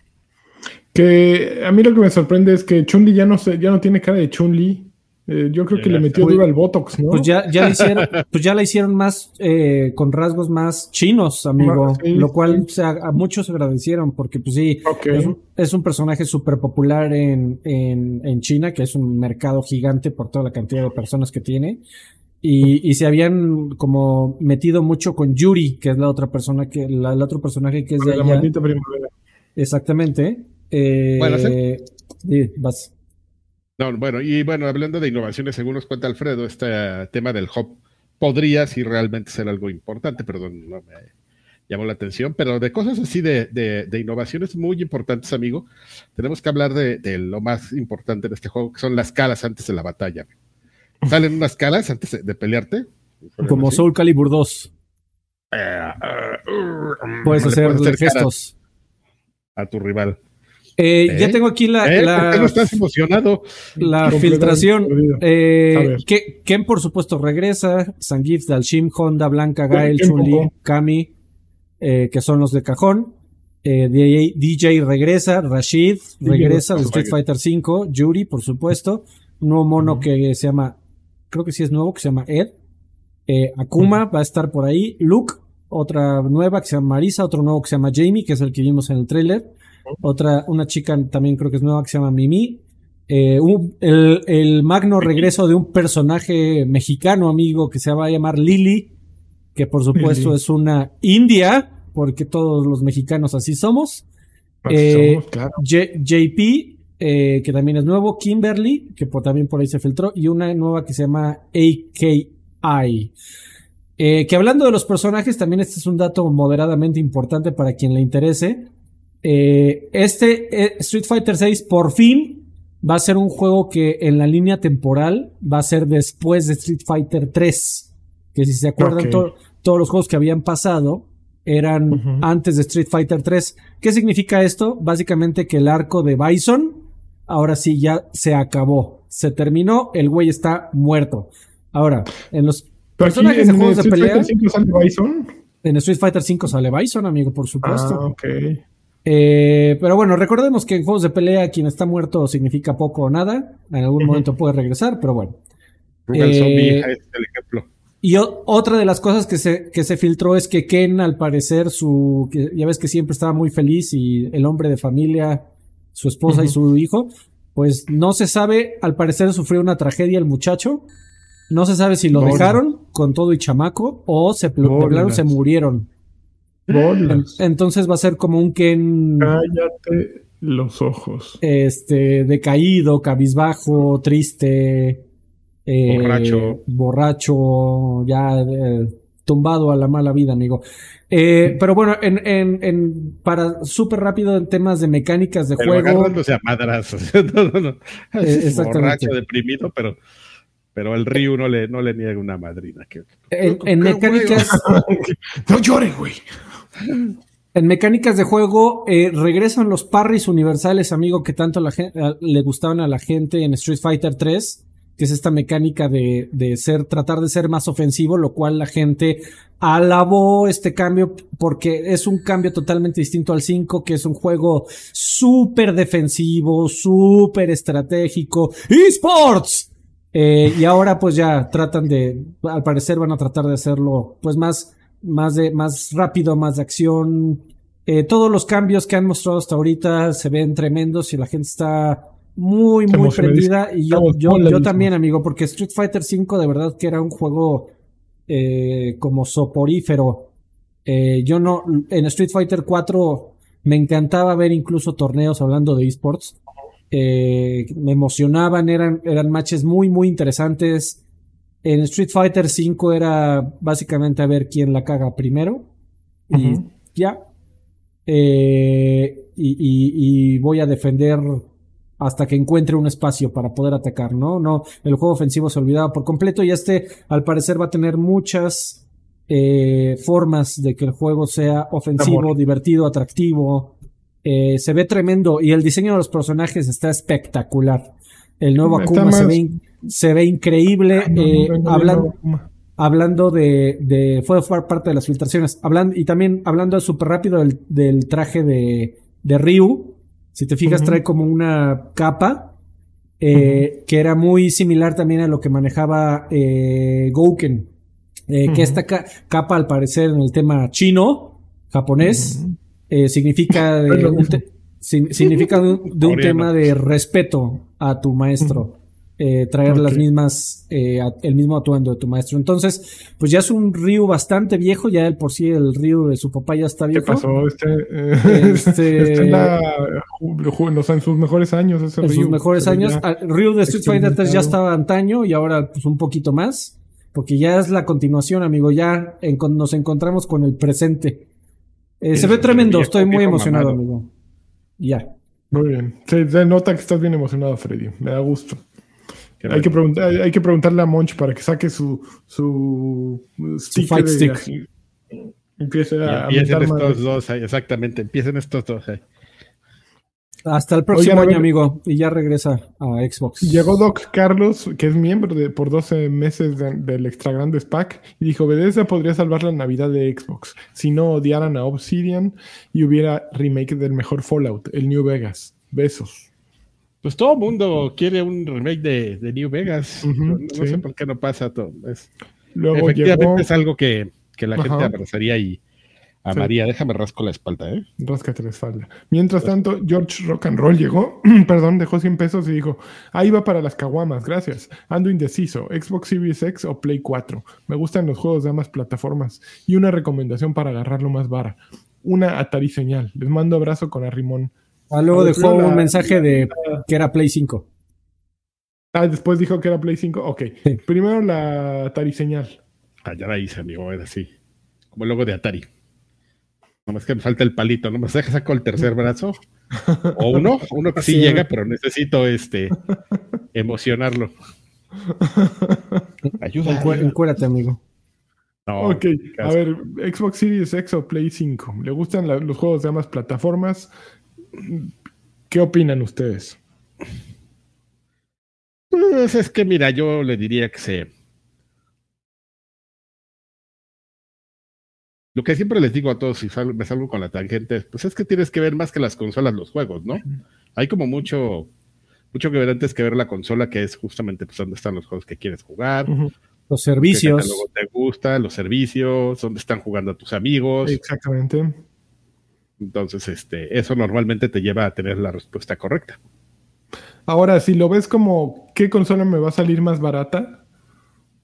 Que a mí lo que me sorprende es que Chun-Li ya no, se, ya no tiene cara de Chun-Li. Eh, yo creo que le metió duro al Botox, ¿no? Pues ya, ya la hicieron, pues ya la hicieron más eh, con rasgos más chinos, amigo. Sí, lo cual sí. se a, a muchos agradecieron, porque pues sí, es, un, es un personaje súper popular en, en, en China, que es un mercado gigante por toda la cantidad de personas que tiene. Y, y se habían como metido mucho con Yuri, que es la otra persona que, la, el otro personaje que es de la allá. maldita primavera. Exactamente. Eh, Bueno, sí. sí, vas. No, bueno, y bueno, hablando de innovaciones, según nos cuenta Alfredo, este tema del hub podría sí realmente ser algo importante, perdón, no me llamó la atención, pero de cosas así de, de- de innovaciones muy importantes, amigo, tenemos que hablar de, de lo más importante de este juego, que son las caras antes de la batalla. Salen unas caras antes de, pelearte. Como así. Soul Calibur 2. Eh, eh, uh, Puedes hacer gestos. a tu rival. Eh, ¿Eh? Ya tengo aquí la, ¿Eh? la- ¿Por qué no estás emocionado? la filtración. Eh, Ken, por supuesto, regresa. Zangief, Dalshim, Honda, Blanca, Gael, Chun-Li. Kami, que son los de cajón. DJ, DJ regresa. Rashid regresa de Street Fighter V. Yuri, por supuesto. Un nuevo mono que se llama, creo que sí es nuevo, que se llama Ed. Akuma va a estar por ahí. Luke, otra nueva que se llama Marisa. Otro nuevo que se llama Jamie, que es el que vimos en el tráiler. Otra, una chica también creo que es nueva que se llama Mimi. Eh, un- el, el magno regreso de un personaje mexicano, amigo, que se va a llamar Lily, que por supuesto es una india. porque todos los mexicanos así somos. Así Eh, somos, claro. J- JP, eh, que también es nuevo, Kimberly, que por- también por ahí se filtró, y una nueva que se llama AKI. Eh, que hablando de los personajes, también este es un dato moderadamente importante para quien le interese. Eh, este eh, Street Fighter VI por fin va a ser un juego que en la línea temporal va a ser después de Street Fighter 3. Que si se acuerdan, to- todos los juegos que habían pasado eran antes de Street Fighter 3. ¿Qué significa esto? Básicamente que el arco de Bison ahora sí ya se acabó. Se terminó, el güey está muerto. Ahora, en los Pero personajes de en juegos de Street pelea, Fighter V sale Bison. en Street Fighter 5 sale Bison, amigo, por supuesto. Ah, ok. Eh, pero bueno, recordemos que en juegos de pelea quien está muerto significa poco o nada. En algún momento puede regresar, pero bueno. Eh, Zombie es el ejemplo. Y otra de las cosas que se, que se filtró es que Ken, al parecer, su. que ya ves que siempre estaba muy feliz y el hombre de familia, su esposa y su hijo, pues no se sabe, al parecer sufrió una tragedia el muchacho. No se sabe si lo dejaron con todo y chamaco o se, Bolas. se murieron. Bolas. entonces va a ser como un Ken Cállate los ojos. este decaído, cabizbajo, triste, eh, Borracho. borracho, ya eh, tumbado a la mala vida, amigo. Eh, pero bueno, en, en, en- para súper rápido en temas de mecánicas de Pero juego, agarrándose a madrazos. no, no, no. Eh, exactamente. Borracho, deprimido, pero, pero el Ryu no le, no le niega una madrina. Que, en, en ¡Qué mecánicas, no llores, güey. En mecánicas de juego eh, regresan los parries universales, amigo, que tanto la gen- a- le gustaban a la gente en Street Fighter 3, que es esta mecánica de, de ser, tratar de ser más ofensivo, lo cual la gente alabó este cambio porque es un cambio totalmente distinto al 5, que es un juego súper defensivo, súper estratégico. ¡eSports! Eh, y ahora pues ya tratan de, al parecer van a tratar de hacerlo pues más, más de, más rápido, más de acción. Eh, todos los cambios que han mostrado hasta ahorita se ven tremendos y la gente está muy, muy prendida. Y yo, yo, yo también, amigo, porque Street Fighter V de verdad que era un juego eh, como soporífero. Eh, yo no, en Street Fighter 4 me encantaba ver incluso torneos hablando de esports. Eh, me emocionaban, eran, eran matches muy, muy interesantes. En Street Fighter 5 era básicamente a ver quién la caga primero. Y ya. Eh, y, y- y voy a defender hasta que encuentre un espacio para poder atacar, ¿no? No, el juego ofensivo se olvidaba por completo y este al parecer va a tener muchas eh, formas de que el juego sea ofensivo, Amor. divertido, atractivo. Eh, se ve tremendo y el diseño de los personajes está espectacular. El nuevo Akuma se más- ve, in- se ve increíble. No, eh, no, no, hablan- no, no. hablando de, de fue parte de las filtraciones. Hablando y también hablando súper rápido del, del traje de, de Ryu si te fijas trae como una capa eh, que era muy similar también a lo que manejaba eh, Gouken. Eh, que esta ca- capa al parecer en el tema chino japonés eh, significa de un significa de un, de un Coreano. tema de respeto a tu maestro eh, traer las mismas eh, el mismo atuendo de tu maestro entonces pues ya es un Ryu bastante viejo ya el por sí el Ryu de su papá ya está ¿Qué viejo pasó? Este, eh, Este- está en, la, en sus mejores años. Ese en sus mejores años Ryu de Street Fighter 3 ya estaba antaño y ahora pues un poquito más porque ya es la continuación amigo ya en- nos encontramos con el presente Eh, se ve tremendo viejo, estoy muy emocionado mamado. amigo ya Muy bien. Se, se nota que estás bien emocionado, Freddy. Me da gusto. Hay que, preguntar, hay que preguntarle a Monch para que saque su, fight de- stick. Empiece a empiecen estos dos ahí, exactamente, empiecen estos dos ahí. Hasta el próximo Oigan, año, amigo. Y ya regresa a Xbox. Llegó Doc Carlos, que es miembro de, por 12 meses de- del Extra Grandes Pack, y dijo: Bethesda podría salvar la Navidad de Xbox si no odiaran a Obsidian y hubiera remake del mejor Fallout, el New Vegas. Besos. Pues todo el mundo quiere un remake de, de New Vegas. No no sí. sé por qué no pasa todo. Es- Luego efectivamente llegó. es algo que, que la Ajá. gente abrazaría y A Sí. Déjame rasco la espalda, ¿eh? Ráscate la espalda. Mientras tanto, George Rock and Roll llegó, perdón, dejó 100 pesos y dijo, ahí va para las caguamas, gracias. Ando indeciso, Xbox Series X o Play 4. Me gustan los juegos de ambas plataformas. Y una recomendación para agarrarlo más vara. Una Atari señal. Les mando abrazo con arrimón. Ah, luego dejó un mensaje de que era Play 5. Ah, después dijo que era Play 5. Ok. Sí. Primero la Atari señal. Ah, ya la hice, amigo, era así. Como el logo de Atari. Nomás que me falta el palito, ¿no? ¿Me deja saco el tercer brazo? O uno, uno que sí Sí. llega, pero necesito este emocionarlo. Ayuda. Encu- ayuda. encuérate, amigo. No, ok. A ver, Xbox Series X o Play 5. ¿Le gustan la- los juegos de ambas plataformas? ¿Qué opinan ustedes? Pues es que mira, yo le diría que se. Lo que siempre les digo a todos, si sal- me salgo con la tangente, pues es que tienes que ver más que las consolas los juegos, ¿no? Hay como mucho, mucho que ver antes que ver la consola, que es justamente pues dónde están los juegos que quieres jugar. Los qué servicios. catálogo te gusta, los servicios, dónde están jugando tus amigos. Exactamente. Entonces, este, eso normalmente te lleva a tener la respuesta correcta. Ahora, si lo ves como qué consola me va a salir más barata,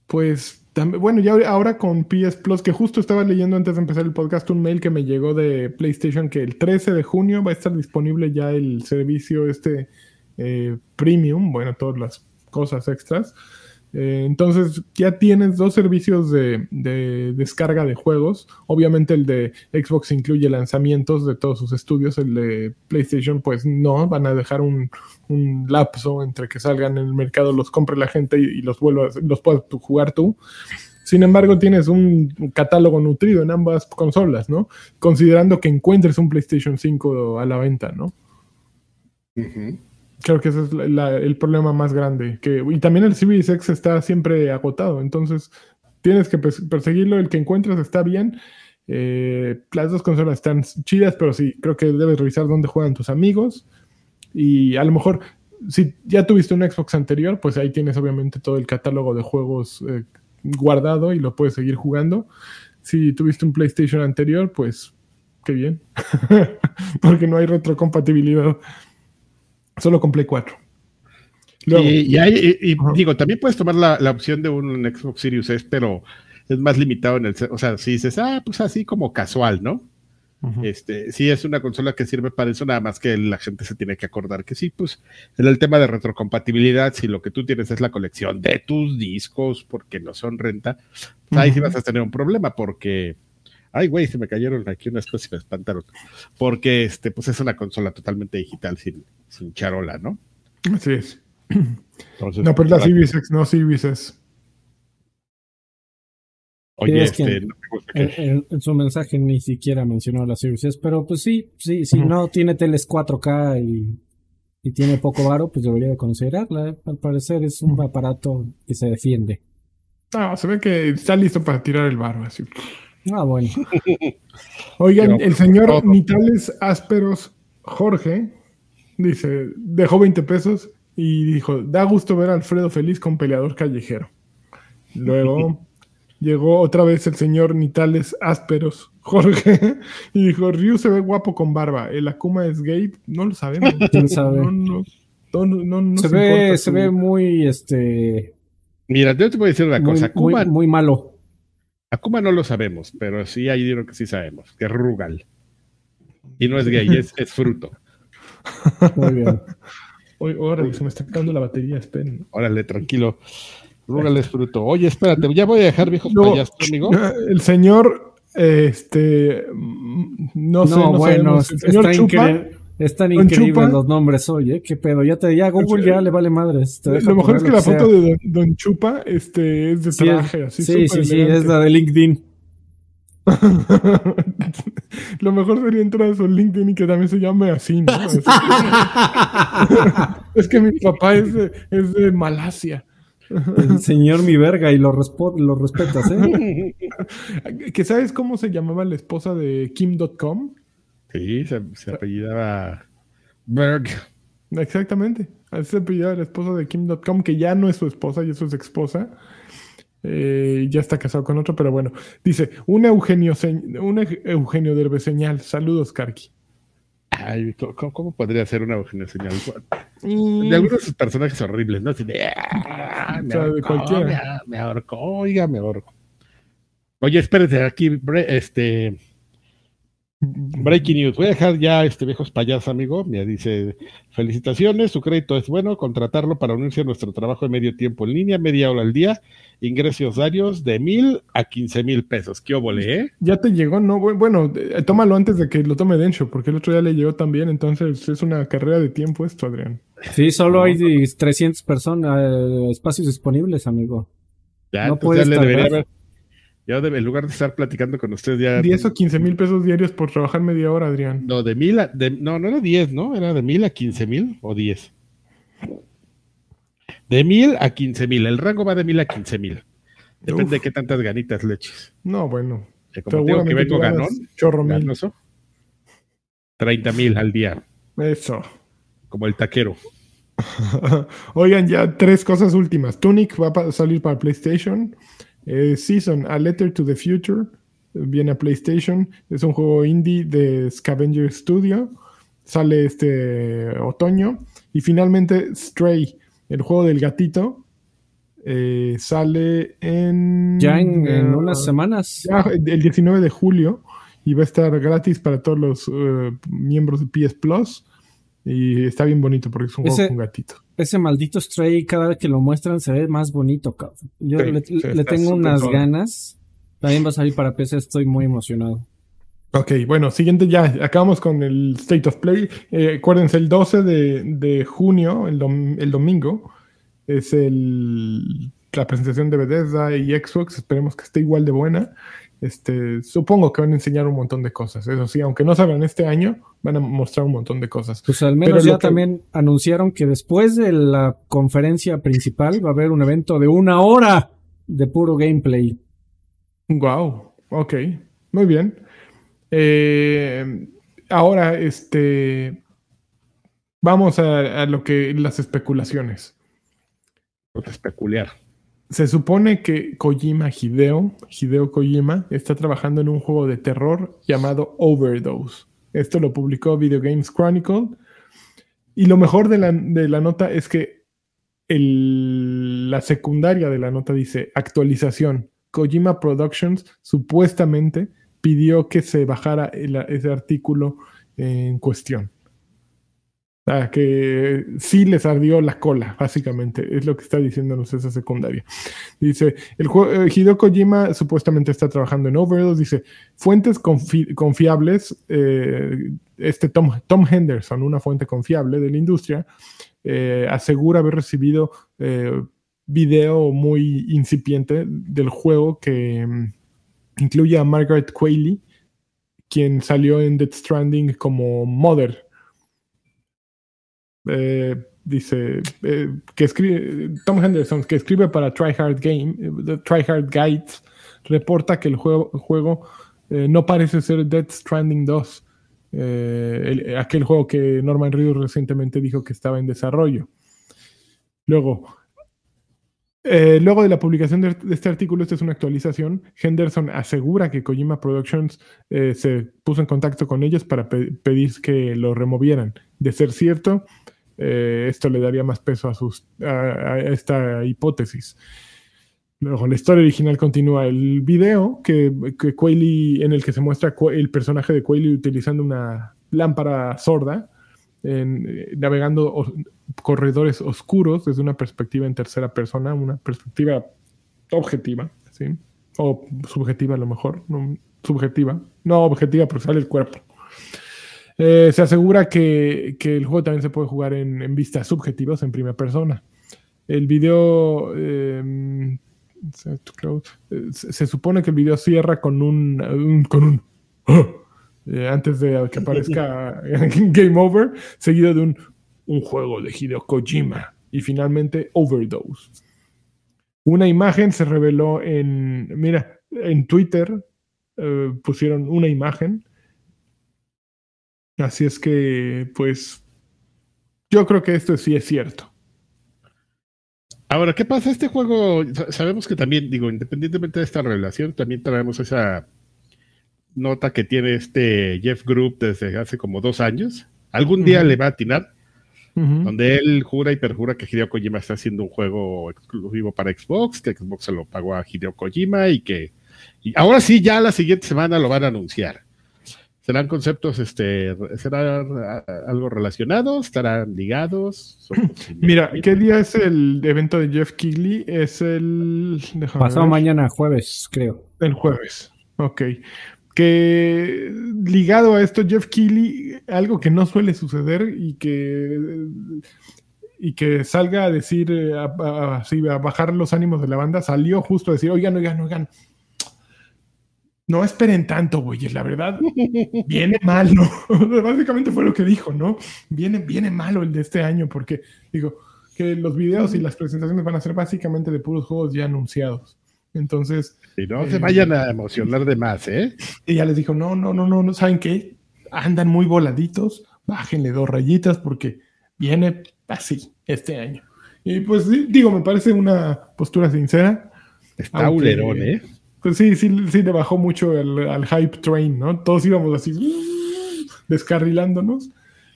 pues bueno, ya ahora con PS Plus, que justo estaba leyendo antes de empezar el podcast un mail que me llegó de PlayStation que el 13 de junio va a estar disponible ya el servicio este eh, premium, bueno, todas las cosas extras. Eh, entonces ya tienes dos servicios de, de descarga de juegos. Obviamente el de Xbox incluye lanzamientos de todos sus estudios. El de PlayStation pues no, van a dejar un, lapso entre que salgan en el mercado, los compre la gente y, los vuelvas, los puedas jugar tú. Sin embargo, tienes un catálogo nutrido en ambas consolas, ¿no? Considerando que encuentres un PlayStation 5 a la venta, ¿no? Creo que ese es la- el problema más grande. Que, y también el Series X está siempre agotado. Entonces, tienes que pers- perseguirlo. El que encuentres está bien. Eh, las dos consolas están chidas, pero sí, creo que debes revisar dónde juegan tus amigos. Y a lo mejor, si ya tuviste un Xbox anterior, pues ahí tienes obviamente todo el catálogo de juegos eh, guardado y lo puedes seguir jugando. Si tuviste un PlayStation anterior, pues qué bien. Porque no hay retrocompatibilidad. Solo con Play 4. Luego, y, y hay- y- y Ajá. digo, también puedes tomar la, la opción de un Xbox Series S, pero es más limitado en el. O sea, si dices, ah, pues así como casual, ¿no? Este, sí es una consola que sirve para eso, nada más que la gente se tiene que acordar que sí, pues en el tema de retrocompatibilidad, si lo que tú tienes es la colección de tus discos porque no son renta, pues ahí sí vas a tener un problema porque, ay güey, se me cayeron aquí unas cosas y me espantaron, porque este, pues es una consola totalmente digital sin, sin charola, ¿no? Así es. Entonces, No, pero la para- Series X, no Series S. Oye, es que- este, no gusta que- En, en- en su mensaje ni siquiera mencionó las Series S, pero pues sí, sí, si no tiene teles 4K y, y tiene poco varo, pues debería de considerarla. ¿eh? Al parecer es un aparato que se defiende. No, se ve que está listo para tirar el barro. Así. Ah, bueno. Oigan, el señor. Nitales Ásperos Jorge dice, dejó 20 pesos y dijo, da gusto ver a Alfredo feliz con peleador callejero. Luego llegó otra vez el señor Nitales Ásperos Jorge y dijo, Ryu se ve guapo con barba, el Akuma es gay, no lo sabemos. ¿Quién sabe? No, no, no, no, no se nos ve, importa se ve muy, este, Mira, yo te voy a decir una muy, cosa, muy, Akuma, muy malo. Akuma no lo sabemos, pero sí hay dinero que sí sabemos, que es Rugal. Y no es gay, es, es fruto. Muy bien. Oye, órale, se me está acabando la batería, esperen. Órale, tranquilo. Rugal es fruto. Oye, espérate, ya voy a dejar viejos Luego, payasos, amigo. El señor, este, no sé, No, no, bueno, sabemos. El señor está Chupa, están increíbles los nombres, oye, qué pedo, ya te, ya Google ya le vale madres. te lo mejor es que la foto de don, don Chupa este, es de Sí, traje, es- así sí, sí, sí, es la de LinkedIn. Lo mejor sería entrar a su LinkedIn y que también se llame así, ¿no? Es que mi papá es de, es de Malasia. El señor mi verga y lo, lo respetas, ¿eh? ¿Que sabes cómo se llamaba la esposa de Kim.com? Sí, se, se apellidaba Berg. Exactamente. Así se apellidaba la esposa de Kim.com, que ya no es su esposa, ya es su esposa. Eh, ya está casado con otro, pero bueno. Dice, un Eugenio, un Eugenio Derbe señal. Saludos, Karki. Ay, ¿cómo, podría ser una Eugenio señal? De algunos personajes horribles, ¿no? Ah, me, ahorcó, oiga, me ahorco. Oye, espérate, aquí, este, Breaking news. Voy a dejar ya este viejos payasos, amigo. Me dice: Felicitaciones, su crédito es bueno. Contratarlo para unirse a nuestro trabajo de medio tiempo en línea, media hora al día. Ingresos diarios de mil a quince mil pesos. ¿Qué óvole, eh? Ya te llegó, ¿no? Bueno, eh, tómalo antes de que lo tome Dencho, porque el otro día le llegó también. Entonces es una carrera de tiempo esto, Adrián. Sí, solo hay 300 personas, eh, espacios disponibles, amigo. Ya, no puede le debería haber ya en lugar de estar platicando con ustedes ya... 10 o 15 mil pesos diarios por trabajar media hora, Adrián. No, de mil a... De, no, no era 10, ¿no? Era de mil a 15 mil o 10. De mil a 15 mil. El rango va de mil a 15 mil. Depende de qué tantas ganitas leches. No, bueno. Eh, como tengo que vengo ganón, chorro mil. 30 mil al día. Eso. Como el taquero. Oigan, ya tres cosas últimas. Tunic va a salir para PlayStation. Eh, Season, A Letter to the Future, viene a PlayStation, es un juego indie de Scavenger Studio, sale este otoño. Y finalmente Stray, el juego del gatito, eh, sale en... Ya en, eh, unas semanas. el 19 de julio y va a estar gratis para todos los miembros de PS Plus. Y está bien bonito porque es un juego con gatito ese maldito Stray, cada vez que lo muestran, se ve más bonito, cabrón. Yo le, tengo unas ganas. También va a salir para PC, estoy muy emocionado. Ok, bueno, siguiente ya, acabamos con el State of Play. Eh, acuérdense, el 12 de, junio, el, el, domingo, es el, la presentación de Bethesda y Xbox. Esperemos que esté igual de buena. Este, supongo que van a enseñar un montón de cosas. Eso sí, aunque no salgan este año, van a mostrar un montón de cosas. Pues al menos ya también anunciaron que después de la conferencia principal va a haber un evento de una hora de puro gameplay. Wow, ok, muy bien. Eh, ahora, este, vamos a, a, lo que las especulaciones. Especular. Se supone que Kojima Hideo, Hideo Kojima, está trabajando en un juego de terror llamado Overdose. Esto lo publicó Video Games Chronicle. Y lo mejor de la, nota es que la secundaria de la nota dice actualización. Kojima Productions supuestamente pidió que se bajara ese artículo en cuestión que sí les ardió la cola, básicamente, es lo que está diciéndonos esa secundaria. Dice, el juego, eh, Hideo Kojima supuestamente está trabajando en Overdose, dice, fuentes confiables, eh, este Tom, Tom, Henderson, una fuente confiable de la industria, eh, asegura haber recibido video muy incipiente del juego que mm, incluye a Margaret Qualley, quien salió en Dead Stranding como Mother eh, dice eh, que Tom Henderson, que escribe para Tryhard Game, eh, Tryhard Guides, reporta que el juego, no parece ser Dead Stranding 2, aquel juego que Norman Reedus recientemente dijo que estaba en desarrollo. Luego, luego de la publicación de, este artículo, esta es una actualización, Henderson asegura que Kojima Productions se puso en contacto con ellos para pedir que lo removieran. De ser cierto, eh, esto le daría más peso a, sus, a, esta hipótesis. Luego, la historia original continúa. El video que, que en el que se muestra el personaje de Quayle utilizando una lámpara sorda, eh, navegando corredores oscuros desde una perspectiva en tercera persona, una perspectiva objetiva, ¿sí? o subjetiva a lo mejor, no, subjetiva, no objetiva porque sale el cuerpo. Eh, se asegura que, el juego también se puede jugar en, vistas subjetivas, en primera persona. El video. Em, se, supone que el video cierra con un. con un eh, antes de que aparezca Game Over, seguido de un, un juego de Hideo Kojima. Y finalmente, Overdose. Una imagen se reveló en. Mira, en Twitter eh, pusieron una imagen Así es que, pues, yo creo que esto sí es cierto. Ahora, ¿qué pasa? Este juego, sabemos que también, digo, independientemente de esta revelación, también traemos esa nota que tiene este Jeff Group desde hace como dos años. Algún día le va a atinar, donde él jura y perjura que Hideo Kojima está haciendo un juego exclusivo para Xbox, que Xbox se lo pagó a Hideo Kojima y que y ahora sí, ya la siguiente semana lo van a anunciar. ¿Serán conceptos, este, serán algo relacionados? ¿Estarán ligados? Mira, ¿qué día es el evento de Jeff Keighley? Es el... Pasado mañana, jueves, creo. El jueves, ok. Que ligado a esto, Jeff Keighley, algo que no suele suceder y que y que salga a decir, a, a, bajar los ánimos de la banda, salió justo a decir, oigan, oigan, oigan, no esperen tanto, güey, la verdad, viene malo. Básicamente fue lo que dijo, ¿no? Viene, viene malo el de este año, porque digo que los videos y las presentaciones van a ser básicamente de puros juegos ya anunciados. Entonces. Y no se eh, vayan a emocionar de más, ¿eh? Y ya les dijo, no, no, no, no, no, ¿saben qué? Andan muy voladitos, bájenle dos rayitas porque viene así este año. Y pues digo, me parece una postura sincera. Está ulerón, ¿eh? Pues sí, sí, sí le bajó mucho el, al hype train, ¿no? Todos íbamos así descarrilándonos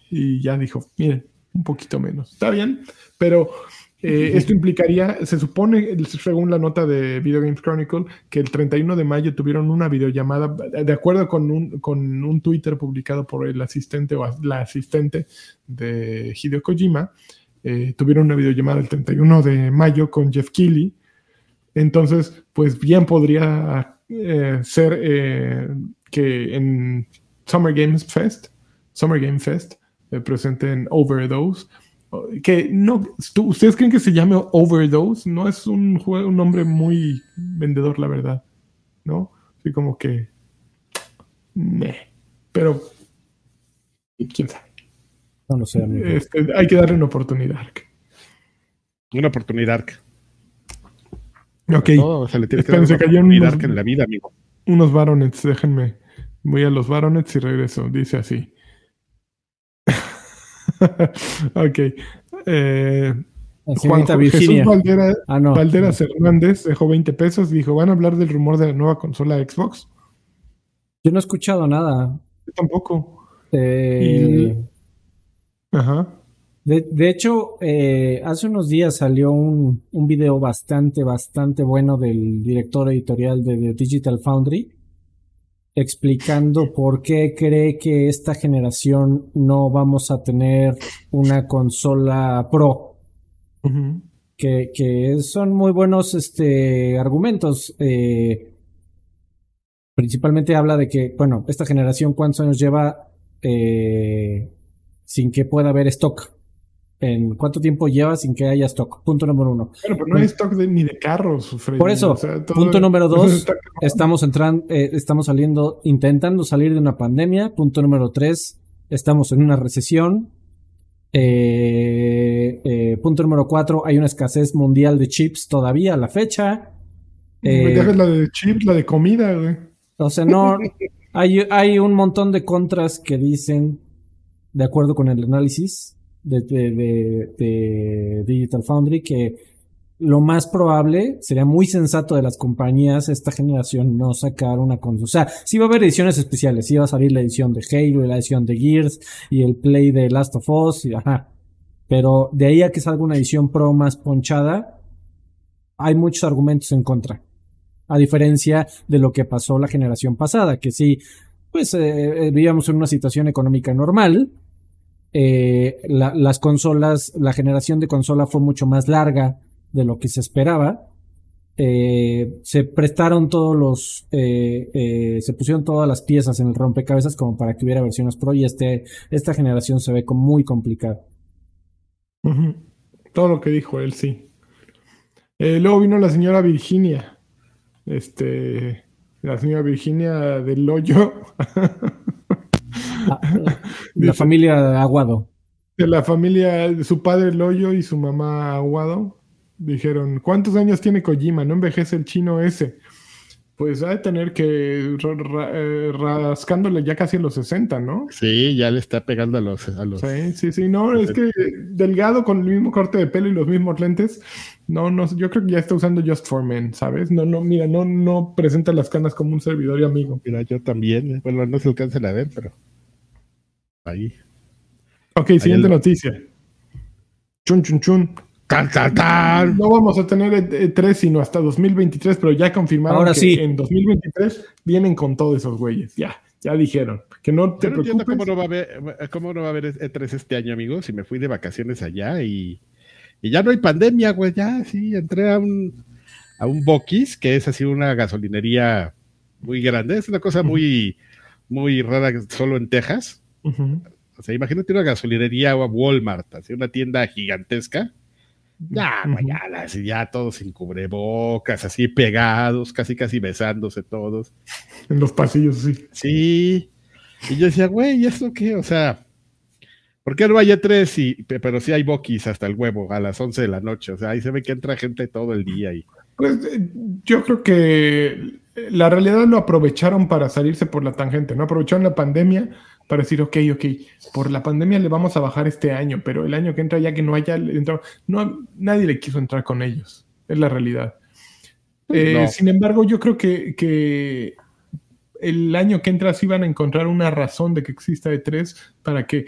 y ya dijo, miren, un poquito menos. Está bien, pero eh, esto implicaría, se supone, según la nota de Video Games Chronicle, que el 31 de mayo tuvieron una videollamada, de acuerdo con un, con un Twitter publicado por el asistente o la asistente de Hideo Kojima, eh, tuvieron una videollamada el 31 de mayo con Jeff Keighley, entonces, pues bien podría eh, ser eh, que en Summer Games Fest, Summer Game Fest, eh, presenten Overdose. Que no, ¿ustedes creen que se llame Overdose? No es un, juego, un nombre muy vendedor, la verdad. ¿No? Así como que. Pero. ¿Quién sabe? No lo sé, este, hay que darle una oportunidad. Una oportunidad. Ok. se le tiene que unos, en la vida, amigo. Unos baronets, déjenme. Voy a los baronets y regreso. Dice así. ok. Eh, Juan Jesús Valdera, ah, Valderas Hernández dejó 20 pesos. Dijo: ¿Van a hablar del rumor de la nueva consola Xbox? Yo no he escuchado nada. Yo tampoco. Eh... Ajá. De, hecho, eh, hace unos días salió un, un, video bastante, bastante bueno del director editorial de, Digital Foundry explicando por qué cree que esta generación no vamos a tener una consola pro. que, que, son muy buenos este, argumentos. Eh, principalmente habla de que, bueno, esta generación cuántos años lleva eh, sin que pueda haber stock en cuánto tiempo lleva sin que haya stock. Punto número uno. Pero, no hay stock ni de carros. Por eso, punto número dos, estamos entrando, eh, estamos saliendo, intentando salir de una pandemia. Punto número tres, estamos en una recesión. Eh, eh, punto número cuatro, hay una escasez mundial de chips todavía a la fecha. la de chips, la de comida, güey. O sea, no, hay, hay un montón de contras que dicen, de acuerdo con el análisis, de, Digital Foundry que lo más probable sería muy sensato de las compañías esta generación no sacar una consola. O sea, sí va a haber ediciones especiales, sí va a salir la edición de Halo, la edición de Gears y el Play de Last of Us, y, ajá. Pero de ahí a que salga una edición Pro más ponchada, hay muchos argumentos en contra. A diferencia de lo que pasó la generación pasada, que sí, pues eh, eh, vivíamos en una situación económica normal, eh, las consolas, la generación de consola fue mucho más larga de lo que se esperaba. Eh, se prestaron todos los, eh, se pusieron todas las piezas en el rompecabezas como para que hubiera versiones Pro y este, esta generación se ve como muy complicada. Todo lo que dijo él, sí. luego vino la señora Virginia. Este, la señora Virginia del hoyo. la familia Aguado. De la familia, su padre Loyo y su mamá Aguado dijeron, ¿cuántos años tiene Kojima? No envejece el chino ese. Pues va a tener que eh, rascándole ya casi a los 60, ¿no? Sí, ya le está pegando a los. A los Sí, sí, sí, no, es que delgado con el mismo corte de pelo y los mismos lentes, no, no, yo creo que ya está usando Just for Men, ¿sabes? No, no, mira, no, no presenta las canas como un servidor y amigo. Mira, yo también. eh, Bueno, no se alcanzan a ver, pero. Ahí. Ok, siguiente noticia. Chun, chun, chun. ¡Tan, tan, tan! No vamos a tener E- E3 sino hasta 2023, pero ya confirmaron Ahora que sí. en 2023 vienen con todos esos güeyes. Ya, ya dijeron. Que no te Yo no entiendo preocupes. cómo no va a haber, cómo no va a haber E3 este año, amigos. Si me fui de vacaciones allá y, y ya no hay pandemia, güey. Ya, sí, entré a un, a un Boquis, que es así una gasolinería muy grande. Es una cosa muy, muy rara solo en Texas. O sea, imagínate una gasolinería o Walmart, así una tienda gigantesca. Ya, Ujú. ya, así, ya todos sin cubrebocas, así pegados, casi casi besándose todos. En los pasillos, sí. Sí. Y yo decía, güey, ¿y eso qué? O sea, ¿por qué no hay E3? Y, pe- pero sí hay boquis hasta el huevo a las 11 de la noche. O sea, ahí se ve que entra gente todo el día. Y... Pues eh, yo creo que la realidad lo aprovecharon para salirse por la tangente, ¿no? Aprovecharon la pandemia para decir, ok, ok, por la pandemia le vamos a bajar este año, pero el año que entra ya que no haya, entrado- no, nadie le quiso entrar con ellos, es la realidad. Eh, No. Sin embargo, yo creo que, que el año que entra sí van a encontrar una razón de que exista E3 para que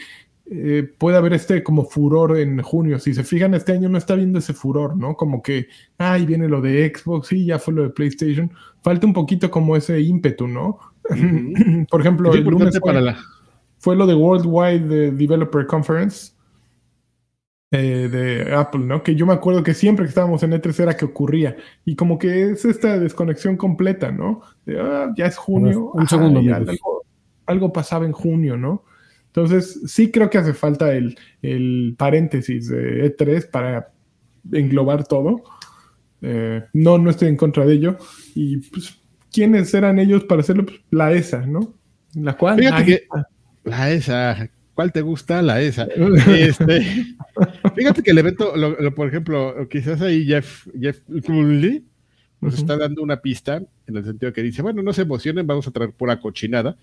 eh, pueda haber este como furor en junio. Si se fijan, este año no está viendo ese furor, ¿no? Como que, ay, viene lo de Xbox, sí, ya fue lo de PlayStation. Falta un poquito como ese ímpetu, ¿no? Por ejemplo, Es el lunes para la... fue lo de Worldwide Developer Conference eh, de Apple, ¿no? Que yo me acuerdo que siempre que estábamos en E3 era que ocurría. Y como que es esta desconexión completa, ¿no? De, ah, ya es junio. Un segundo, algo, algo pasaba en junio, ¿no? Entonces, sí creo que hace falta el, el paréntesis de E3 para englobar todo. Eh, no, no estoy en contra de ello. Y pues, ¿quiénes eran ellos para hacerlo? Pues, la ESA, ¿no? La cual. Fíjate que-. La esa. ¿Cuál te gusta? La esa. Este, fíjate que el evento, lo- lo- por ejemplo, quizás ahí Jeff, Jeff Goldblum nos está dando una pista en el sentido que dice, bueno, no se emocionen, vamos a traer pura cochinada.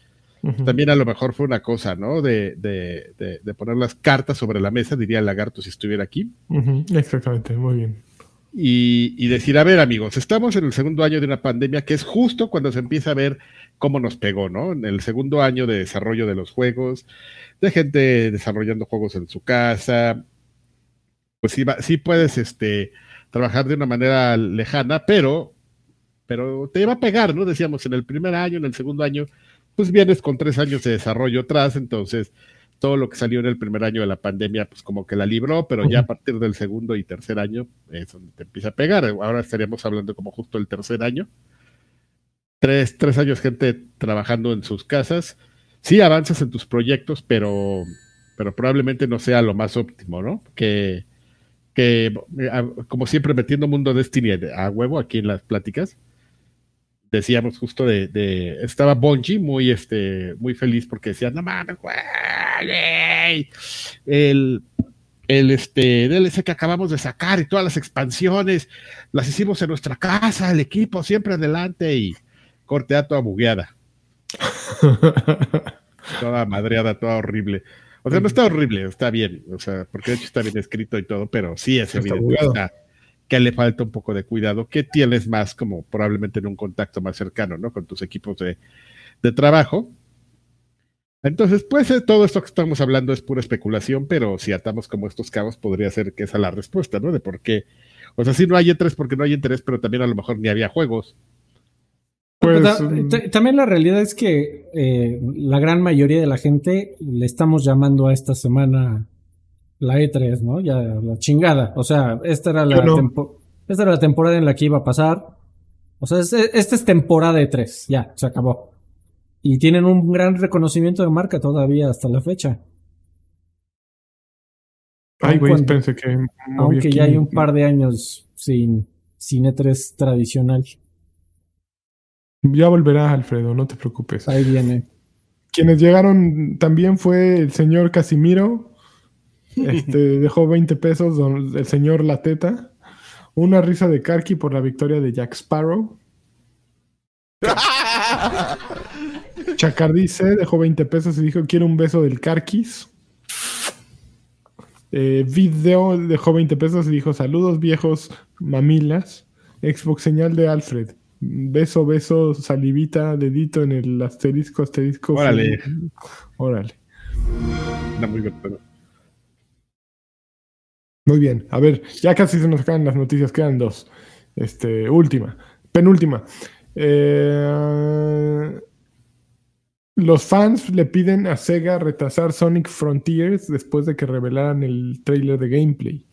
También a lo mejor fue una cosa, ¿no? De, de, de, de poner las cartas sobre la mesa, diría el lagarto si estuviera aquí. Exactamente, muy bien. Y, decir, a ver amigos, estamos en el segundo año de una pandemia que es justo cuando se empieza a ver cómo nos pegó, ¿no? En el segundo año de desarrollo de los juegos, de gente desarrollando juegos en su casa, pues sí, sí puedes este, trabajar de una manera lejana, pero, pero te va a pegar, ¿no? Decíamos, en el primer año, en el segundo año, pues vienes con tres años de desarrollo atrás, entonces todo lo que salió en el primer año de la pandemia, pues como que la libró, pero ya a partir del segundo y tercer año es donde te empieza a pegar. Ahora estaríamos hablando como justo el tercer año. Tres, tres años gente trabajando en sus casas. Sí avanzas en tus proyectos, pero, pero probablemente no sea lo más óptimo, ¿no? Que, que eh, como siempre metiendo Mundo Destiny a huevo aquí en las pláticas, decíamos justo de, de- estaba Bungie muy este muy feliz porque decía no mames güey el el este DLC que acabamos de sacar y todas las expansiones las hicimos en nuestra casa el equipo siempre adelante y corte a toda bugueada toda madreada toda horrible. O sea no está horrible está bien o sea porque de hecho está bien escrito y todo pero sí es evidente está- que le falta un poco de cuidado, que tienes más como probablemente en un contacto más cercano, ¿no? Con tus equipos de, de trabajo. Entonces, pues eh, todo esto que estamos hablando es pura especulación, pero si atamos como estos cabos, podría ser que esa la respuesta, ¿no? De por qué. O sea, si no hay E3 porque no hay interés, pero también a lo mejor ni había juegos. Pues, mm, ta- también la realidad es que eh, la gran mayoría de la gente le estamos llamando a esta semana la E3, ¿no? Ya la chingada. O sea, esta era la, Yo no. tempo- esta era la temporada en la que iba a pasar. O sea, es- esta es temporada de 3, ya, se acabó. Y tienen un gran reconocimiento de marca todavía hasta la fecha. Ay, güey, pensé que. Aunque aquí ya hay un par de años sin, sin E3 tradicional. Ya volverá, Alfredo, no te preocupes. Ahí viene. Quienes llegaron también fue el señor Casimiro. Este, dejó 20 pesos don- el señor Lateta. Una risa de Karki por la victoria de Jack Sparrow. Chacar dice, dejó 20 pesos y dijo, quiero un beso del Carquis. Eh, Video dejó 20 pesos y dijo, saludos viejos mamilas. Xbox señal de Alfred. Beso, beso, salivita, dedito en el asterisco, asterisco. Órale. Órale. Está muy bien, pero- Muy bien. A ver, ya casi se nos acaban las noticias, quedan dos. Este, última, penúltima. Eh, los fans le piden a Sega retrasar Sonic Frontiers después de que revelaran el trailer de gameplay.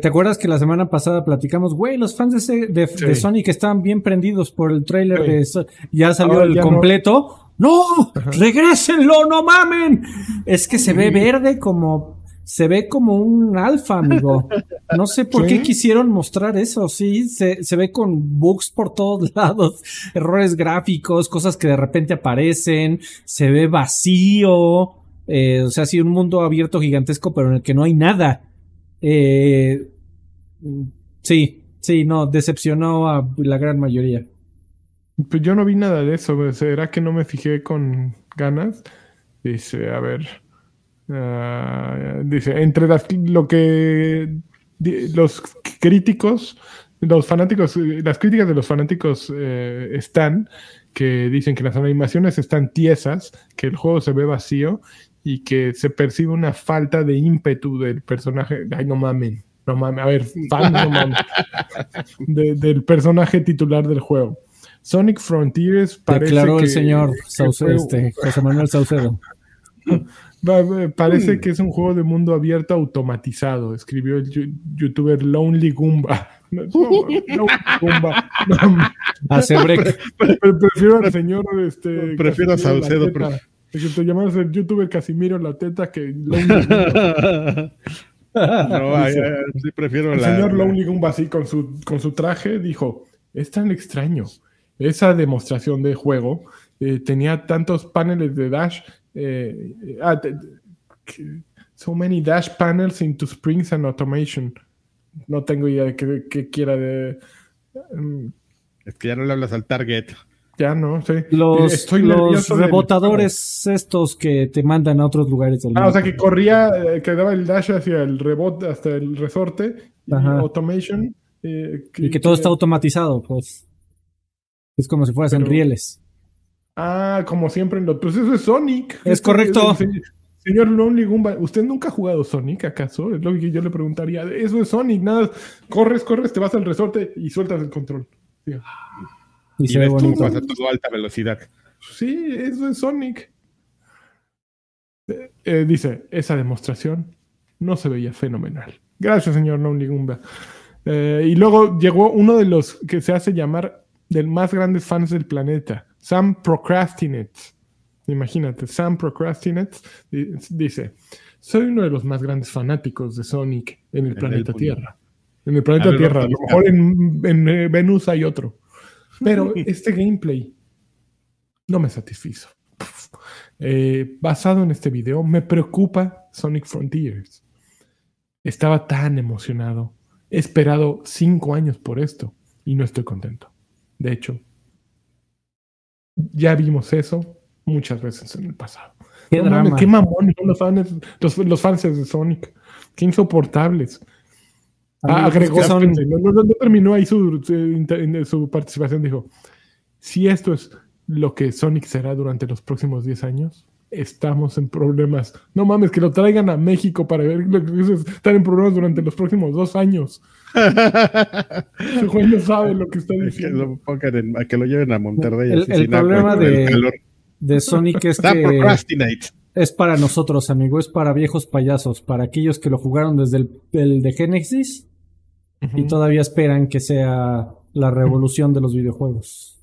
Te acuerdas que la semana pasada platicamos, güey, los fans de, ese- de- Sí. de Sonic estaban bien prendidos por el tráiler Sí. de So- ya salió Ahora el ya no. completo. ¡No! Ajá. ¡Regrésenlo! ¡No mamen! Es que se ve verde como se ve como un alfa, amigo. No sé por Sí. qué quisieron mostrar eso. Sí, se, se ve con bugs por todos lados, errores gráficos, cosas que de repente aparecen, se ve vacío. eh, o sea, sí, un mundo abierto gigantesco, pero en el que no hay nada. Eh, sí, sí, no, decepcionó a la gran mayoría. Pues yo no vi nada de eso. ¿Será que no me fijé con ganas? Dice, a ver. Ah, dice, entre las- lo que di- los críticos, los fanáticos, las críticas de los fanáticos eh, están que dicen que las animaciones están tiesas, que el juego se ve vacío y que se percibe una falta de ímpetu del personaje. Ay, no mamen. No mames, a ver, fan, no mames. De- del personaje titular del juego. Sonic Frontiers parece Declaró que, el señor que Sauce- este, José Manuel Saucedo. parece Mm. que es un juego de mundo abierto automatizado, escribió el yu- youtuber Lonely Goomba. No, no, Lonely Goomba. No, Hace break. prefiero al señor este, Prefiero a. Es que te llamas el youtuber Casimiro La Teta que Lonely Goomba. no, ay, ay, sí prefiero El la. señor Lonely Goomba así con su, con su traje dijo, es tan extraño. Esa demostración de juego eh, tenía tantos paneles de dash. Eh, ah, que- so many dash panels into springs and automation. No tengo idea de qué, qué quiera de... mm, Es que ya no le hablas al target. ya no sé. Los, Eh, estoy los del rebotadores estos que te mandan a otros lugares del. Ah, mundo. o sea que corría, eh, que daba el dash hacia el rebote, hasta el resorte. y automation. eh, y que todo está automatizado, pues. Es como si fueras en rieles. Ah, como siempre en los... Pues eso es Sonic. Es correcto. el se- Señor Lonely Goomba, ¿usted nunca ha jugado Sonic acaso? Es lo que yo le preguntaría. Eso es Sonic, nada. Corres, corres, te vas al resorte y sueltas el control. Sí, Y, Y se ve ves bonito. tumbas a todo alta velocidad. Sí, eso es Sonic. Eh, eh, dice, esa demostración no se veía fenomenal. Gracias, señor Lonely Goomba. Eh, y luego llegó uno de los que se hace llamar del más grandes fans del planeta, Sam Procrastinates. Imagínate, Sam Procrastinates di- dice, soy uno de los más grandes fanáticos de Sonic en el En planeta el. Tierra. En el planeta A ver, Tierra, a lo mejor en, en, eh, Venus hay otro. Pero este gameplay no me satisfizo. Eh, basado en este video, me preocupa Sonic Frontiers. Estaba tan emocionado. He esperado cinco años por esto y no estoy contento. De hecho, ya vimos eso muchas veces en el pasado. Qué No mames, qué mamones son los fans, los, los fans de Sonic. Qué insoportables. Ah, agregó, son- no, no- no terminó ahí su, su inter- su participación. Dijo: Si esto es lo que Sonic será durante los próximos 10 años, estamos en problemas. No mames, que lo traigan a México para ver lo que es estar en problemas durante los próximos dos años. Ese güey no sabe lo que está que diciendo. lo pongan en- a que lo lleven a Monterrey. El- el agua, problema el de- Sonic es que procrastinate. es para nosotros, amigo, es para viejos payasos, para aquellos que lo jugaron desde el, el de Genesis y todavía esperan que sea la revolución de los videojuegos.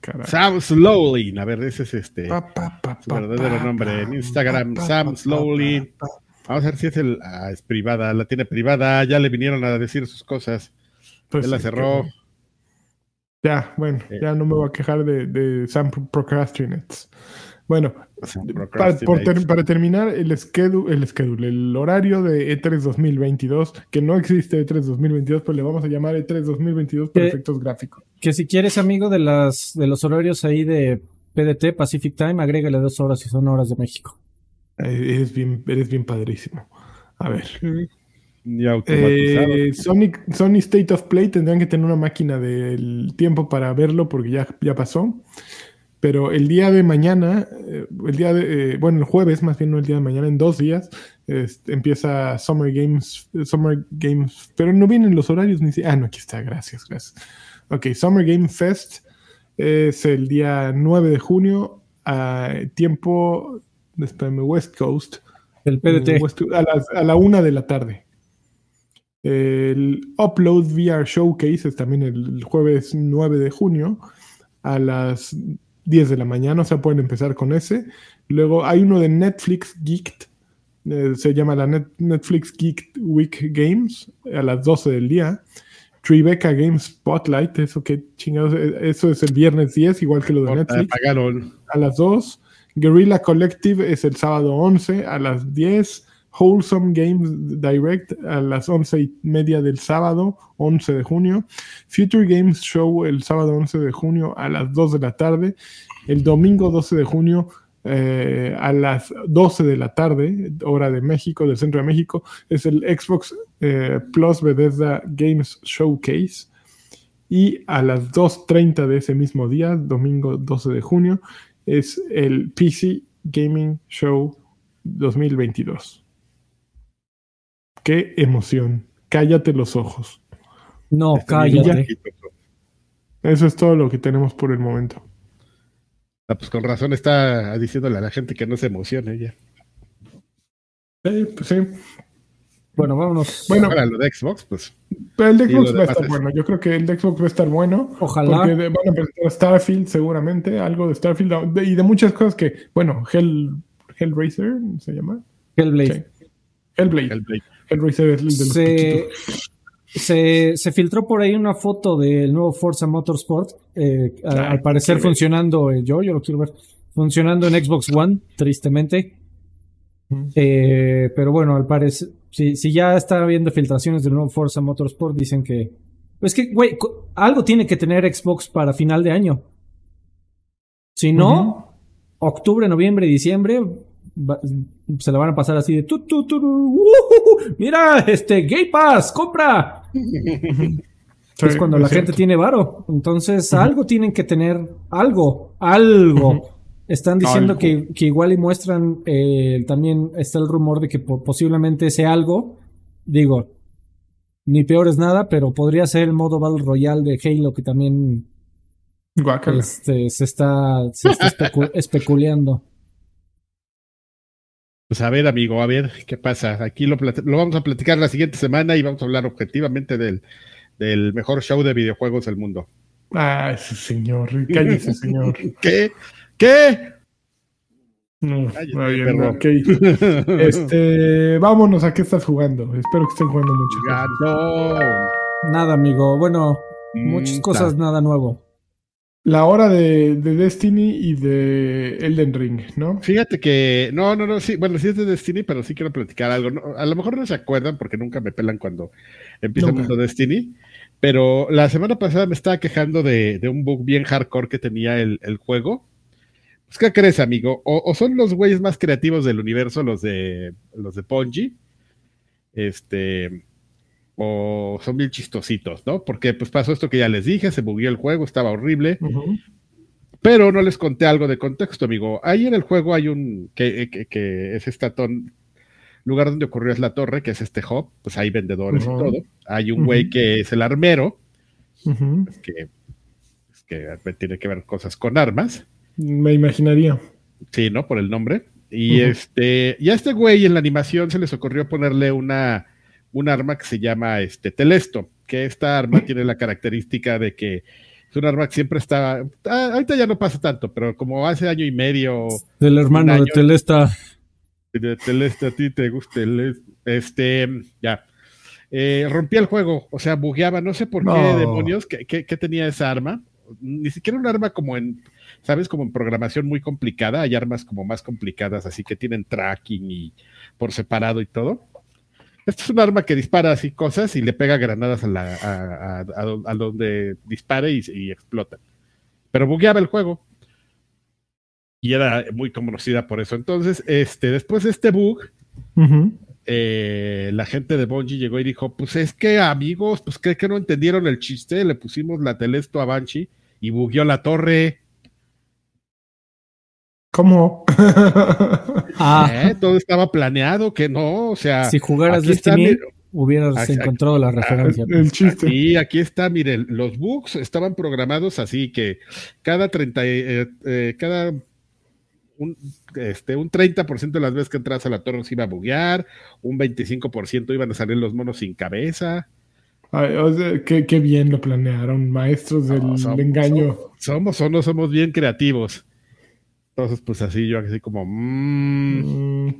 Caray. Sam Slowly. A ver, ese es este. Pa, pa, pa, Su verdadero nombre pa, en Instagram, pa, pa, Sam Slowly. Vamos a ver si es el. Ah, es privada, la tiene privada. Ya le vinieron a decir sus cosas. Pues ya la cerró. que- Ya, bueno, Eh. ya no me voy a quejar de, de Sam Procrastinates. Bueno, para, para, terminar, el schedule, el schedule, el horario de E3 2022, que no existe E3 2022, pues le vamos a llamar E3 2022 por efectos gráficos. Que si quieres, amigo, de las de los horarios ahí de PDT, Pacific Time, agrégale dos horas y son horas de México. Eres bien, eres bien padrísimo. A ver. Eh, Sony, State of Play tendrán que tener una máquina del tiempo para verlo porque ya, ya pasó. Pero el día de mañana, eh, el día de, eh, bueno, el jueves, más bien no el día de mañana, en dos días, empieza Summer Games, Summer Games, pero no vienen los horarios ni Ah, no, aquí está, gracias, gracias. Ok, Summer Game Fest es el día 9 de junio, a tiempo, espérame, West Coast. El PDT. a, a la una de la tarde. El Upload VR Showcase es también el jueves 9 de junio a las 10 de la mañana, o sea, pueden empezar con ese. Luego hay uno de Netflix Geeked, eh, se llama la Netflix Geek Week Games, a las 12 del día. Tribeca Games Spotlight, eso que chingados, eh, eso es el viernes 10, igual que lo de Netflix. A las 2. Guerrilla Collective es el sábado 11 a las 10. Wholesome Games Direct a las once y media del sábado, 11 de junio. Future Games Show el sábado 11 de junio a las 2 de la tarde. El domingo 12 de junio eh, a las 12 de la tarde, hora de México, del centro de México, es el Xbox eh, Plus Bethesda Games Showcase. Y a las 2.30 de ese mismo día, domingo 12 de junio, es el PC Gaming Show 2022. Qué emoción. Cállate los ojos. No, cállate. Eso es todo lo que tenemos por el momento. Ah, pues con razón está diciéndole a la gente que no se emocione ya. Sí, pues sí. Bueno, vámonos. Bueno, para lo de Xbox, pues. Pero el de Xbox va a estar bueno. Yo creo que el de Xbox va a estar bueno. Ojalá. Porque van a presentar Starfield, seguramente. Algo de Starfield. y de muchas cosas que. Bueno, Hell, Hellraiser, ¿se llama? Hellblade. Hellblade. Hellblade se, se, filtró por ahí una foto del nuevo Forza Motorsport. Eh, al parecer funcionando, eh, yo, yo lo quiero ver, funcionando en Xbox One, tristemente. Eh, pero bueno, al parecer, si, si ya está habiendo filtraciones del nuevo Forza Motorsport, dicen que. Es que, güey, algo tiene que tener Xbox para final de año. Si no, octubre, noviembre, diciembre, se la van a pasar así de tu, tu, mira, este Gay Pass, compra. es cuando la gente tiene varo. Entonces, algo tienen que tener, algo, algo. Están diciendo que, que, igual y muestran, eh, también está el rumor de que posiblemente ese algo, digo, ni peor es nada, pero podría ser el modo Battle Royale de Halo que también este, se está, se está especulando. Pues a ver, amigo, a ver qué pasa. Aquí lo, lo, vamos a platicar la siguiente semana y vamos a hablar objetivamente del, del mejor show de videojuegos del mundo. Ah, ese señor, cállese, señor. ¿Qué? ¿Qué? No, Este, vámonos a qué estás jugando. Espero que estén jugando mucho. Nada, amigo. Bueno, muchas mm, cosas, nada nuevo la hora de, Destiny y de Elden Ring, ¿no? Fíjate que, no, no, no, sí, bueno, sí es de Destiny, pero sí quiero platicar algo. a lo mejor no se acuerdan porque nunca me pelan cuando empieza mundo Destiny, pero la semana pasada me estaba quejando de, un bug bien hardcore que tenía el, juego. Pues, ¿qué crees, amigo? O, son los güeyes más creativos del universo, los de, los de Ponji, este o son bien chistositos, ¿no? Porque pues pasó esto que ya les dije, se bugueó el juego, estaba horrible. Pero no les conté algo de contexto, amigo. Ahí en el juego hay un, que, que, es este lugar donde ocurrió es la torre, que es este hub, pues hay vendedores y todo. Hay un güey que es el armero, que, que tiene que ver cosas con armas. Me imaginaría. Sí, ¿no? Por el nombre. Y este, y a este güey en la animación se les ocurrió ponerle una, un arma que se llama este Telesto, que esta arma tiene la característica de que es un arma que siempre está, ah, ahorita ya no pasa tanto, pero como hace año y medio. Del hermano de Telesta. De Telesta, a ti te gusta el, este, ya. Eh, rompía el juego, o sea, bugueaba, no sé por qué demonios, que, tenía esa arma. Ni siquiera un arma como en ¿sabes? Como en programación muy complicada, hay armas como más complicadas, así que tienen tracking y por separado y todo. Esto es un arma que dispara así cosas y le pega granadas a, la, a, a, a donde dispare y, y explota. Pero bugueaba el juego y era muy conocida por eso. Entonces, este, después de este bug, eh, la gente de Bungie llegó y dijo, pues es que amigos, pues que, que no entendieron el chiste, le pusimos la telesto a Banshee y bugueó la torre. ¿Cómo? Ah, ¿eh? Todo estaba planeado, que no, o sea, si jugaras Destiny, mire, hubieras Aquí- encontrado la referencia. el chiste. Y aquí está, miren, los bugs estaban programados así que cada 30, eh, eh, cada un, este, un 30% de las veces que entras a la torre se iba a buguear, un 25% iban a salir los monos sin cabeza. Ay, o sea, qué, qué bien lo planearon, maestros del No, somos- engaño. Somos o no somos bien creativos. Entonces, pues así yo así como, mmm, Mm,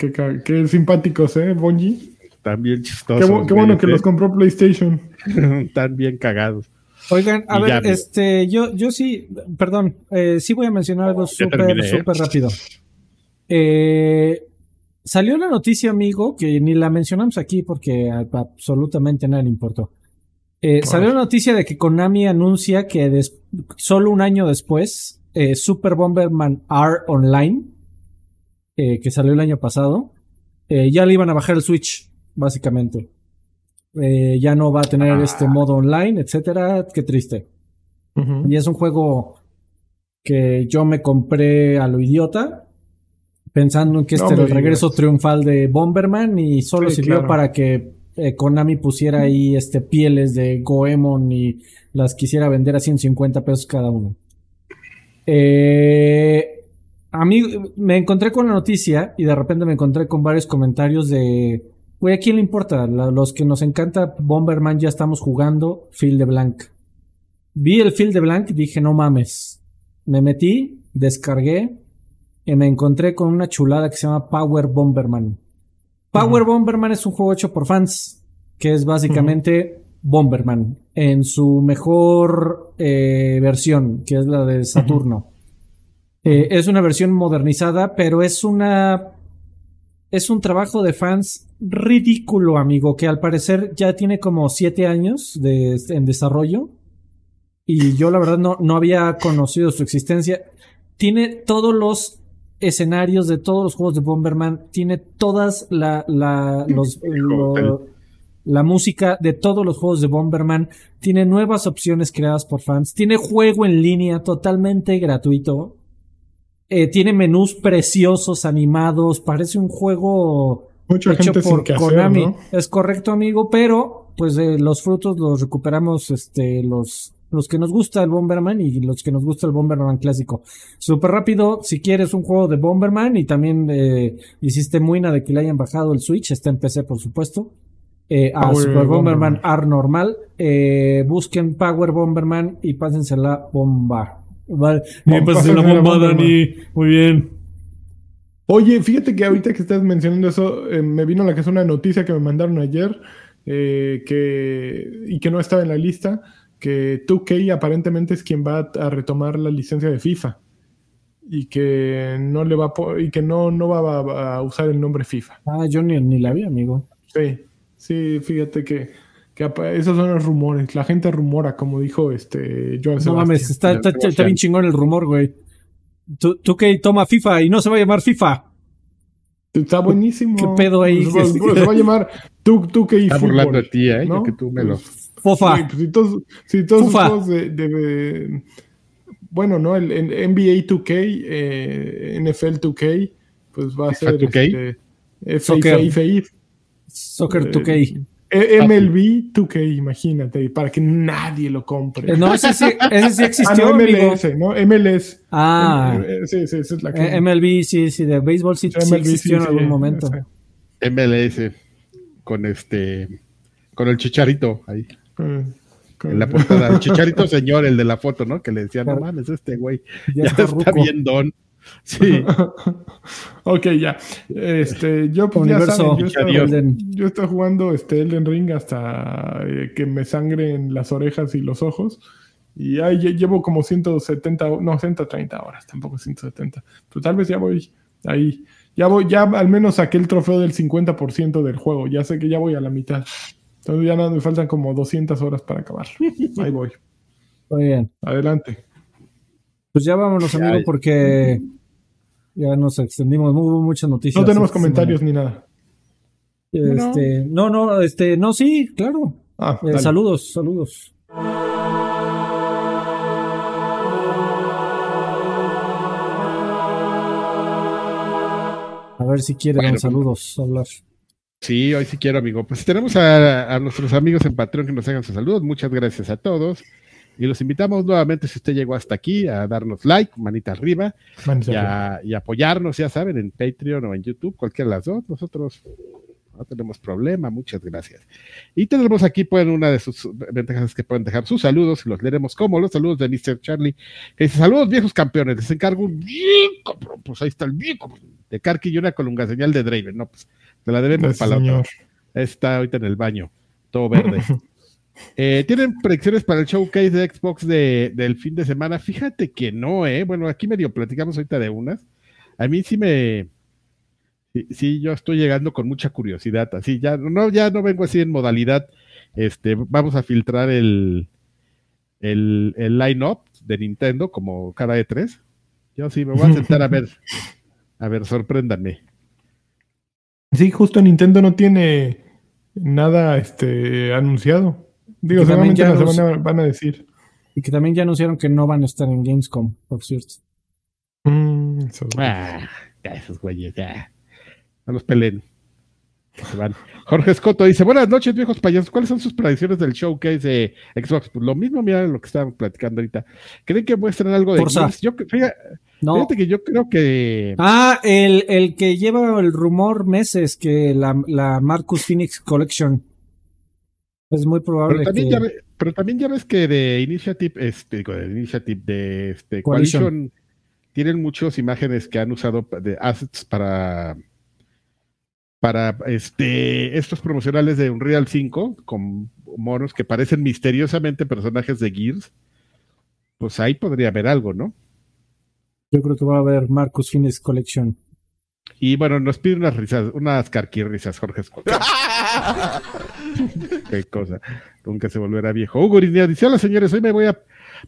qué, simpáticos, ¿eh, Bungie? están bien chistosos. qué bueno que los compró PlayStation. están bien cagados. Oigan, a Y ver, ya, este, yo, yo sí, perdón, eh, sí voy a mencionar algo súper, ¿eh? súper rápido. Eh, salió la noticia, amigo, que ni la mencionamos aquí porque a- absolutamente nada le importó. Eh, salió la noticia de que Konami anuncia que des- solo un año después, eh, Super Bomberman R Online, eh, que salió el año pasado, eh, ya le iban a bajar el Switch, básicamente. Ya no va a tener este modo online, etcétera. Qué triste. Y es un juego que yo me compré a lo idiota, pensando en que este era el regreso triunfal de Bomberman y solo Sí, sirvió claro. para que eh, Konami pusiera ahí este pieles de Goemon y las quisiera vender a 150 pesos cada uno. Eh, a mí me encontré con la noticia y de repente me encontré con varios comentarios de, güey, ¿a quién le importa? La- los que nos encanta Bomberman ya estamos jugando Field de Blanc. Vi el Field de Blanc y dije, no mames. Me metí, descargué y me encontré con una chulada que se llama Power Bomberman. Power. Bomberman es un juego hecho por fans, que es básicamente Bomberman en su mejor eh, versión, que es la de Saturno. Eh, es una versión modernizada, pero es una es un trabajo de fans ridículo, amigo, que al parecer ya tiene como siete años de, en desarrollo. Y yo la verdad no, no había conocido su existencia. Tiene todos los escenarios de todos los juegos de Bomberman. Tiene todas la, la, los, lo- la música de todos los juegos de Bomberman. Tiene nuevas opciones creadas por fans. Tiene juego en línea totalmente gratuito. Eh, tiene menús preciosos, animados. Parece un juego Mucha hecho gente sin por hacer, Konami. ¿no? Es correcto, amigo, pero pues eh, los frutos los recuperamos este los los que nos gusta el Bomberman y los que nos gusta el Bomberman clásico. Súper rápido, si quieres un juego de Bomberman y también eh, hiciste muina de que le hayan bajado el Switch, está en PC por supuesto. Eh, a Power Super Bomberman, Bomberman. R normal, eh, busquen Power Bomberman y pásense la bomba. Vale. Bom- Y pásense la bomba. Dani. Muy bien. Oye, fíjate que ahorita que estás mencionando eso, eh, me vino a la cabeza una noticia que me mandaron ayer eh, que, y que no estaba en la lista, que 2K aparentemente es quien va a retomar la licencia de FIFA y que no le va a y que no, no va a, a usar el nombre FIFA. Ah, yo ni, ni la vi, amigo. Sí, sí, fíjate que, que apa- esos son los rumores. La gente rumora, como dijo este Joan No mames, está, está, está bien chingón el rumor, güey. Tú, tú que toma FIFA y no se va a llamar FIFA. Está buenísimo. ¿Qué pedo ahí? Se va, se va a llamar 2K Está burlando Fútbol. de ti, ¿eh? ¿no? Que tú me lo... Fofa. Sí, pues, si todos, si todos los Fufa. juegos de, de- de- bueno, ¿no? El, el NBA 2K, eh, NFL 2K, pues va a ser 2K. este, Soccer. Soccer Eh, 2K. eh, MLB 2K, imagínate, para que nadie lo compre. Eh, No, ese sí, ese sí ah, existió, no, amigo. MLS, ¿no? MLS. Ah, Eh, sí, sí, esa es la que. eh, MLB, sí, sí, de béisbol sí, sí MLB, existió en algún sí, momento. sí. MLS con este con el chicharito ahí Eh, en la portada. El chicharito señor, el de la foto, ¿no? Que le decía, no mames, este güey Ya ya, está bien don. Sí, ok, ya. Este, yo pues ya saben, yo estaba, yo estaba jugando este Elden Ring hasta eh, que me sangren las orejas y los ojos. Y ahí lle- llevo como 170, o- no, 130 horas, tampoco 170. Pero tal vez ya voy ahí. Ya voy, ya al menos saqué el trofeo del 50% del juego. Ya sé que ya voy a la mitad. Entonces ya nada, me faltan como 200 horas para acabar. Ahí voy. Muy bien. Adelante. Pues ya vámonos, Ya, amigo, porque ya nos extendimos. Hubo muchas noticias. No tenemos esta comentarios ni nada. Este, no, no, este, no, sí, claro. Ah, Eh, saludos, saludos. A ver si quiere Bueno, dar saludos hablar. Sí, hoy sí quiero, amigo. Pues tenemos a, a nuestros amigos en Patreon que nos hagan sus saludos. Muchas gracias a todos. Y los invitamos nuevamente, si usted llegó hasta aquí, a darnos like, manita arriba, Manita y, arriba. a- y apoyarnos, ya saben, en Patreon o en YouTube, cualquiera de las dos. Nosotros no tenemos problema, muchas gracias. Y tenemos aquí, pueden, una de sus ventajas es que pueden dejar sus saludos y los leeremos como los saludos de Mr. Charlie, que dice, saludos viejos campeones, les encargo un bien, cabrón". pues ahí está el bien, cabrón, de Karki y una colunga señal de Draven, no, pues te la debemos para la otra. Está ahorita en el baño, todo verde. Eh, ¿Tienen predicciones para el showcase de Xbox de- del fin de semana? Fíjate que no, ¿eh? Bueno, aquí medio platicamos ahorita de unas. A mí sí me... Sí, sí, yo estoy llegando con mucha curiosidad. Así, ya no, ya no vengo así en modalidad. Este, vamos a filtrar el, el, el line-up de Nintendo como cada E3. Yo sí me voy a sentar a ver. A ver, sorpréndanme. Sí, justo Nintendo no tiene nada este, anunciado. Digo, seguramente ya la semana van a decir. Y que también ya anunciaron que no van a estar en Gamescom, por cierto. Mm. Ah, ya esos güeyes, ya. No los peleen. Que se van. Jorge Escoto dice: Buenas noches, viejos payasos. ¿Cuáles son sus predicciones del showcase de Xbox? Pues lo mismo, mira lo que estábamos platicando ahorita. ¿Creen que muestran algo de Forza. Gears? Yo, fíjate, No. fíjate que yo creo que. Ah, el, el que lleva el rumor meses que la, la Marcus Phoenix Collection. Es muy probable Pero también, que... ya ve- pero también ya ves que de Initiative, este, digo, de Initiative, de este, Coalition. Coalition, tienen muchas imágenes que han usado de assets para para este estos promocionales de Unreal 5 con monos que parecen misteriosamente personajes de Gears. Pues ahí podría haber algo, ¿no? Yo creo que va a haber Marcus Phoenix Collection. Y bueno, nos pide unas risas, unas carquirrisas, Jorge Escoto. Qué cosa. Nunca se volverá viejo. Hugo Irinea dice: Hola señores, hoy me voy a.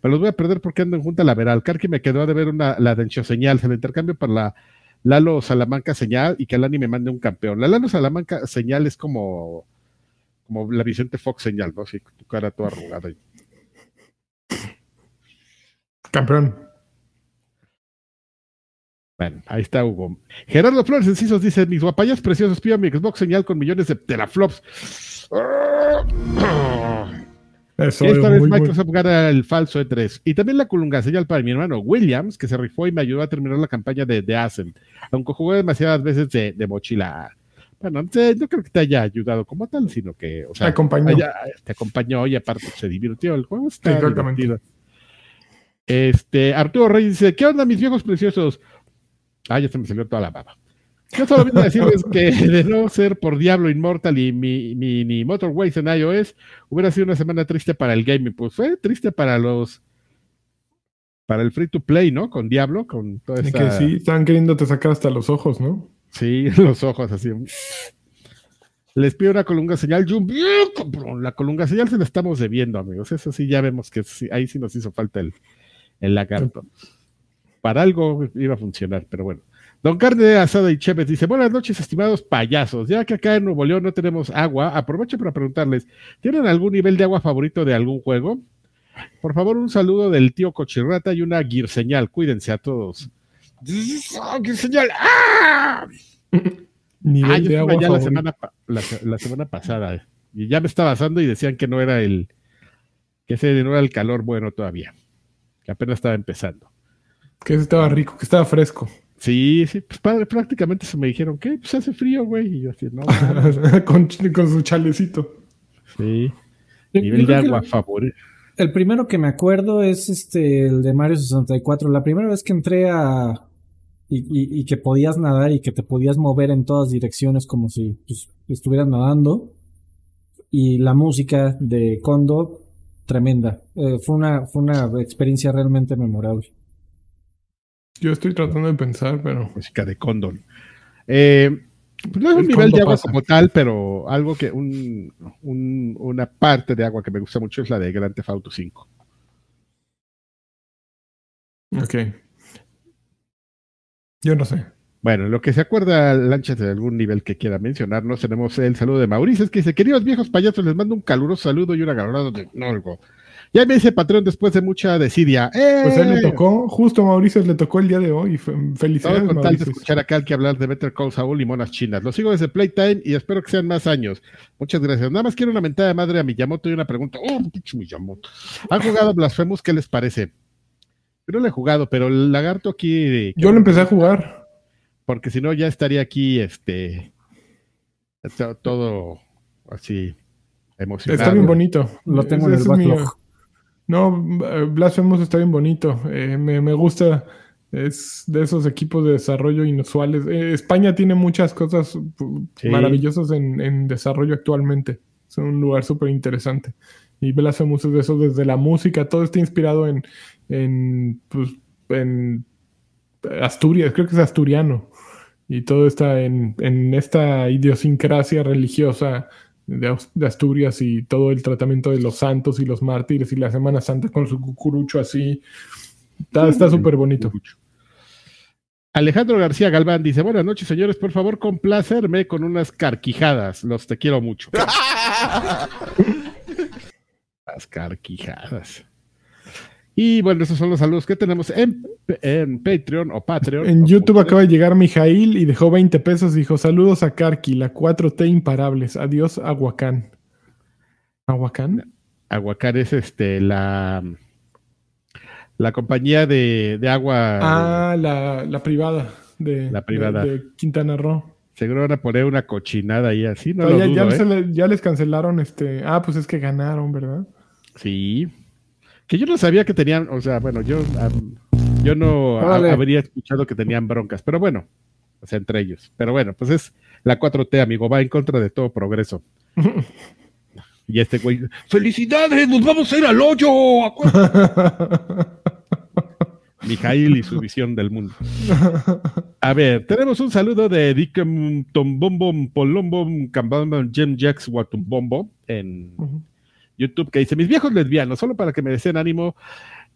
Me los voy a perder porque ando en junta lateral. Carqui me quedó de ver una, la Dencho señal. Se la intercambio para la Lalo Salamanca señal y que Alani me mande un campeón. La Lalo Salamanca señal es como, como la Vicente Fox señal, ¿no? Sí, tu cara toda arrugada. Campeón. Bueno, ahí está Hugo. Gerardo Flores Encisos dice: Mis guapayas preciosos, pido mi Xbox señal con millones de teraflops. Eso esta es vez muy. Microsoft gana el falso E3. Y también la colunga señal para mi hermano Williams, que se rifó y me ayudó a terminar la campaña de The Ascent, aunque jugué demasiadas veces de, de mochila. Bueno, no creo que te haya ayudado como tal, sino que, o sea, Te acompañó. haya- te acompañó y aparte se divirtió. El juego está Exactamente. divertido. Este, Arturo Reyes dice, ¿qué onda mis viejos preciosos? Ah, ya se me salió toda la baba. Yo solo vine a decirles que de no ser por Diablo Immortal y mi, mi, ni Motorways en iOS, hubiera sido una semana triste para el gaming. Pues fue triste para los para el free to play, ¿no? Con Diablo, con toda esa... que sí, están queriéndote sacar hasta los ojos, ¿no? Sí, los ojos así. Les pido una colunga señal. La colunga señal se la estamos debiendo, amigos. Eso sí, ya vemos que sí, ahí sí nos hizo falta el, el lagarto. Para algo iba a funcionar, pero bueno. Don Carne Asada y Chévez dice: Buenas noches, estimados payasos. Ya que acá en Nuevo León no tenemos agua, aprovecho para preguntarles: ¿tienen algún nivel de agua favorito de algún juego? Por favor, un saludo del tío Cochirrata y una Gear señal. Cuídense a todos. ¡Ah, Gear señal! ¡Ah! Nivel Ah, yo de agua allá la semana, la, se- la semana pasada eh, y ya me estaba basando y decían que no era el que ese no era el calor bueno todavía, que apenas estaba empezando. Que estaba rico, que estaba fresco. Sí, sí, pues padre, prácticamente se me dijeron que pues hace frío, güey, y yo así, no, con, con su chalecito. sí, Yo- nivel yo de agua el- favorito. El primero que me acuerdo es este, el de Mario 64. La primera vez que entré a. Y, y- y que podías nadar y que te podías mover en todas direcciones como si pues, estuvieras nadando. Y la música de Kondo tremenda. Eh, fue, una, fue una experiencia realmente memorable. Yo estoy tratando de pensar, pero. Música de Condon. Eh, pues no es un El nivel de agua pasa. como tal, pero algo que. Un, un- una parte de agua que me gusta mucho es la de Grand Theft Auto 5. Ok. Yo no sé. Bueno, en lo que se acuerda Lanchas de algún nivel que quiera mencionarnos, tenemos el saludo de Mauricio, es que dice, queridos viejos payasos, les mando un caluroso saludo y un agarrado de Norgo. Ya me hice patrón después de mucha desidia. ¡Eh! Pues a él le tocó, justo a Mauricio le tocó el día de hoy. Fe- Todo Felicidades, con tal de escuchar a Kalki hablar de Better Call Saul y monas chinas. Lo sigo desde Playtime y espero que sean más años. Muchas gracias. Nada más quiero una mentada de madre a Miyamoto y una pregunta. ¡Oh, pinche Miyamoto! ¿Han jugado Blasphemous? ¿Qué les parece? Yo no lo he jugado, pero el lagarto aquí... Yo lo empecé a jugar. Porque si no ya estaría aquí, este... to- Todo así emocionado. Está bien bonito. Lo tengo Ese- en el es mi- backlog. No, eh, Blasphemous está bien bonito. Eh, me, me gusta. Es de esos equipos de desarrollo inusuales. Eh, España tiene muchas cosas Sí. maravillosas en, en desarrollo actualmente. Es un lugar súper interesante. Y Blasphemous es de eso, desde la música, todo está inspirado en, en, pues, en Asturias, creo que es asturiano. Y todo está en, en esta idiosincrasia religiosa de, Asturias y todo el tratamiento de los santos y los mártires y la Semana Santa con su cucurucho así. Está está súper bonito. Alejandro García Galván dice, buenas noches señores, por favor complacerme con unas carquijadas, los te quiero mucho. Las carquijadas. Y bueno, esos son los saludos que tenemos en, en Patreon o Patreon. En o YouTube acaba de llegar Mijail y dejó 20 pesos. Dijo: Saludos a Karki, la 4T imparables. Adiós, Aguacán. ¿Aguacán? Aguacar es este la la compañía de, de agua. Ah, la, la privada. De, La privada. De, de Quintana Roo. Seguro van a poner una cochinada ahí así, no lo ya, dudo, ya ¿eh? se le- ya les cancelaron este. Ah, pues es que ganaron, ¿verdad? Sí. Que yo no sabía que tenían, o sea, bueno, yo, yo no habría escuchado que tenían broncas, pero bueno, o sea, entre ellos. Pero bueno, pues es la 4T, amigo, va en contra de todo progreso. Y este güey, ¡felicidades! ¡Nos vamos a ir al hoyo! Acuérdate". Mijail y su visión del mundo. A ver, tenemos un saludo de Dickem Tombombom Polombom Cambambam Jem Jax Watumbombo en YouTube que dice: Mis viejos lesbianos, solo para que me deseen ánimo,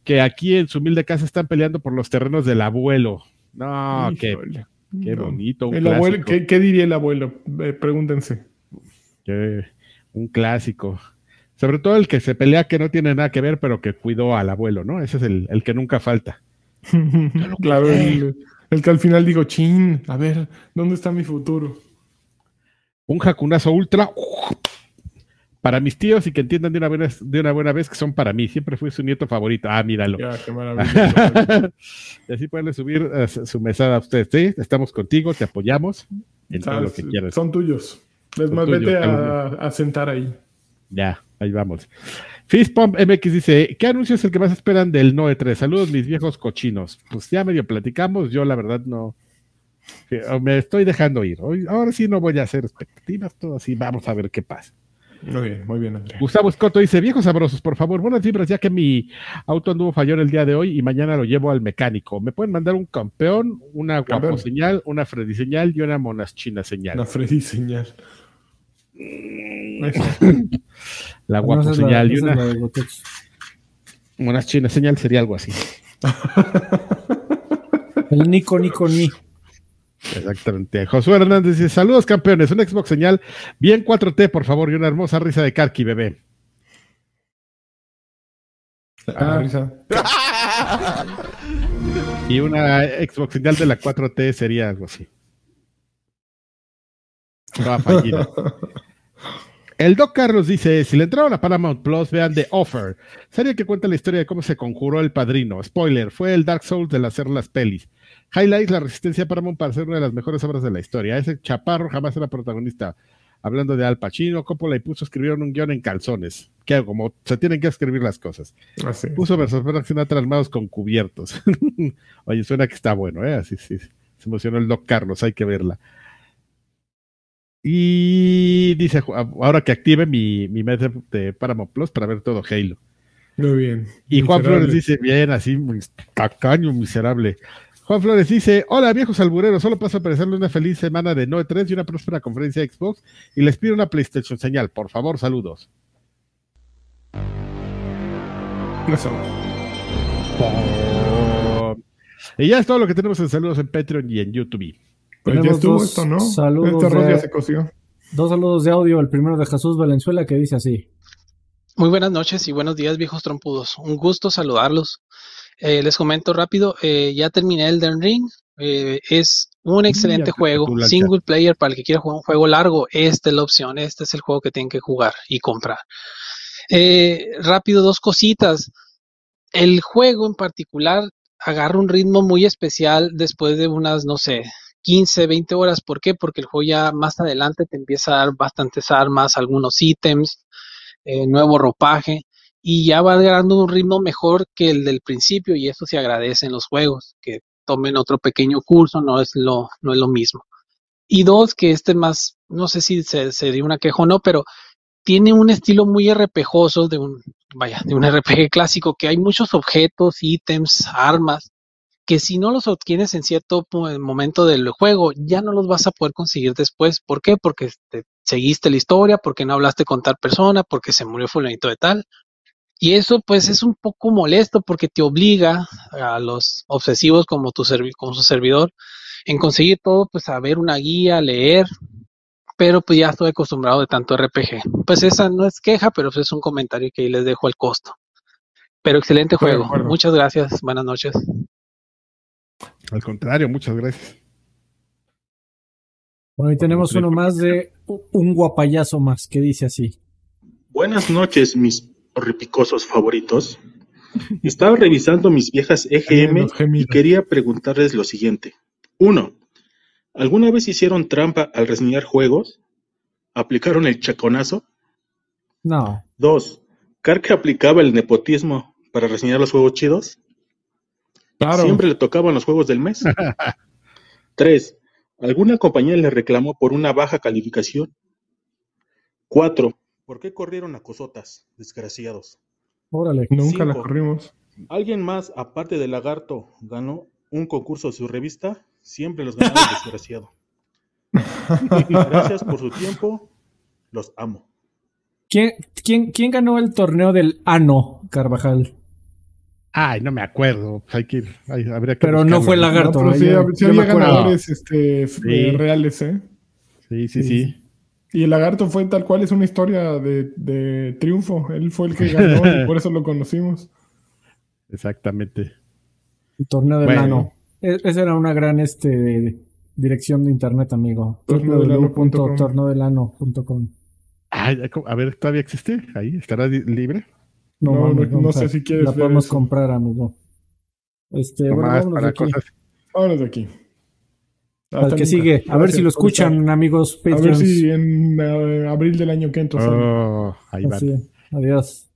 que aquí en su humilde casa están peleando por los terrenos del abuelo. No, qué, qué bonito. Un El abuelo. ¿qué, qué diría el abuelo? Eh, pregúntense. Qué- un clásico. Sobre todo el que se pelea que no tiene nada que ver, pero que cuidó al abuelo, ¿no? Ese es el, el que nunca falta. claro, el que al final digo, chin, a ver, ¿dónde está mi futuro? Un jacunazo ultra para mis tíos y que entiendan de una, buena, de una buena vez que son para mí. Siempre fui su nieto favorito. Ah, míralo. Ya, qué maravilla. y así pueden subir eh, su mesada a ustedes. Sí, estamos contigo, te apoyamos en todo lo que quieras. Son tuyos. Es Son más, tuyos, vete a, a sentar ahí. Ya, ahí vamos. Fistpump MX dice: ¿Qué anuncio es el que más esperan del Noe 3? Saludos, mis viejos cochinos. Pues ya medio platicamos. Yo, la verdad, no. Me estoy dejando ir. Hoy, ahora sí no voy a hacer expectativas, todo así. Vamos a ver qué pasa. Muy bien, muy bien. Gustavo Escoto dice: Viejos sabrosos, por favor, buenas vibras, ya que mi auto anduvo fallón el día de hoy y mañana lo llevo al mecánico. ¿Me pueden mandar un campeón, una guapo señal, una Freddy señal y una monas china señal? La Freddy señal. La guapo es la- señal y una la de Gotex. monas china señal sería algo así. El Nico, Nico, Ni. Exactamente. Josué Hernández dice: Saludos, campeones. Un Xbox señal bien 4T, por favor, y una hermosa risa de Karki, bebé. Ah, risa. Y una Xbox señal de la 4T sería algo así. El Doc Carlos dice: Si le entraron a Paramount Plus, vean The Offer. Serie que cuenta la historia de cómo se conjuró el padrino. Spoiler: fue el Dark Souls del hacer las pelis. Highlights la resistencia Paramount para ser una de las mejores obras de la historia. Ese chaparro jamás era protagonista. Hablando de Al Pacino, Coppola y puso escribieron un guion en calzones. Que como se tienen que escribir las cosas. Puso versos Frank Sinatra armados con cubiertos. Oye, suena que está bueno, ¿eh? Así, sí. Se emocionó el Doc Carlos, hay que verla. Y dice, ahora que active mi, mi mes de, Paramount Plus para ver todo Halo. Muy bien. Y Juan. Flores dice, bien, así, tacaño, miserable. Juan Flores dice, hola viejos albureros, solo paso a desearles una feliz semana de Noe 3 y una próspera conferencia de Xbox y les pido una PlayStation señal, por favor, saludos. Y ya es todo lo que tenemos en saludos en Patreon y en YouTube. Pues ya Tenemos estuvo esto, ¿no? saludos este arroz de- ya se coció. Dos saludos de audio. El primero de Jesús Valenzuela que dice así. Muy buenas noches y buenos días, viejos trompudos. Un gusto saludarlos. Eh, les comento rápido, eh, ya terminé Elden Ring. Eh, es un excelente ya te juego, single player para el que quiera jugar un juego largo. Esta es la opción, este es el juego que tienen que jugar y comprar. Rápido, dos cositas. El juego en particular agarra un ritmo muy especial después de unas, no sé, 15, 20 horas. ¿Por qué? Porque el juego ya más adelante te empieza a dar bastantes armas, algunos ítems, eh, nuevo ropaje y ya va agarrando un ritmo mejor que el del principio y eso se agradece en los juegos, que tomen otro pequeño curso, no es lo, no es lo mismo. Y dos, que este más, no sé si se, sería una queja o no, pero tiene un estilo muy RPGoso de un, vaya, de un RPG clásico, que hay muchos objetos, ítems, armas, que si no los obtienes en cierto momento del juego, ya no los vas a poder conseguir después. ¿Por qué? Porque te seguiste la historia, porque no hablaste con tal persona, porque se murió fulanito de tal. Y eso pues es un poco molesto porque te obliga a los obsesivos como tu servi- como su servidor en conseguir todo, pues a ver una guía, leer, pero pues ya estoy acostumbrado de tanto RPG. Pues esa no es queja, pero pues es un comentario que ahí les dejo al costo. Pero excelente Estoy juego. Muchas gracias. Buenas noches. Al contrario, muchas gracias. Bueno, y tenemos uno más de un guapayazo más que dice así. Buenas noches, mis horripicosos favoritos. Estaba revisando mis viejas EGM gemidos. y quería preguntarles lo siguiente. Uno, ¿alguna vez hicieron trampa al reseñar juegos? ¿Aplicaron el chaconazo? No. Dos, ¿Kark aplicaba el nepotismo para reseñar los juegos chidos? Claro. ¿Siempre le tocaban los juegos del mes? Tres, ¿alguna compañía le reclamó por una baja calificación? Cuatro, ¿por qué corrieron a cosotas, desgraciados? Órale. Nunca la Cinco. corrimos. ¿Alguien más, aparte de Lagarto, ganó un concurso de su revista? Siempre los ganaba el desgraciado. Gracias por su tiempo. Los amo. ¿Quién, quién, quién ganó el torneo del Ano, Carvajal? Ay, no me acuerdo. Hay que ir, ay, habría que Pero no fue Lagarto. No, pero sí, yo- sí yo me había ganadores este, Sí. eh, reales, ¿eh? Sí, sí, sí. Y el lagarto fue tal cual, es una historia de, de triunfo. Él fue el que ganó y por eso lo conocimos. Exactamente. El torneo del Bueno. Ano. E- Esa era una gran este, dirección de internet, amigo. Www.torneodelano.com. Ay, a ver, ¿todavía existe? Ahí, ¿estará libre? No, no- no vamos sé si quieres La ver podemos eso. comprar, amigo. Este, bueno, vámonos para de aquí. cosas. Ahora de aquí. Al Hasta que nunca. sigue. A ver si lo escuchan, amigos A ver Patreons. si en eh, abril del año que entra. Oh, ahí van. Así. Adiós.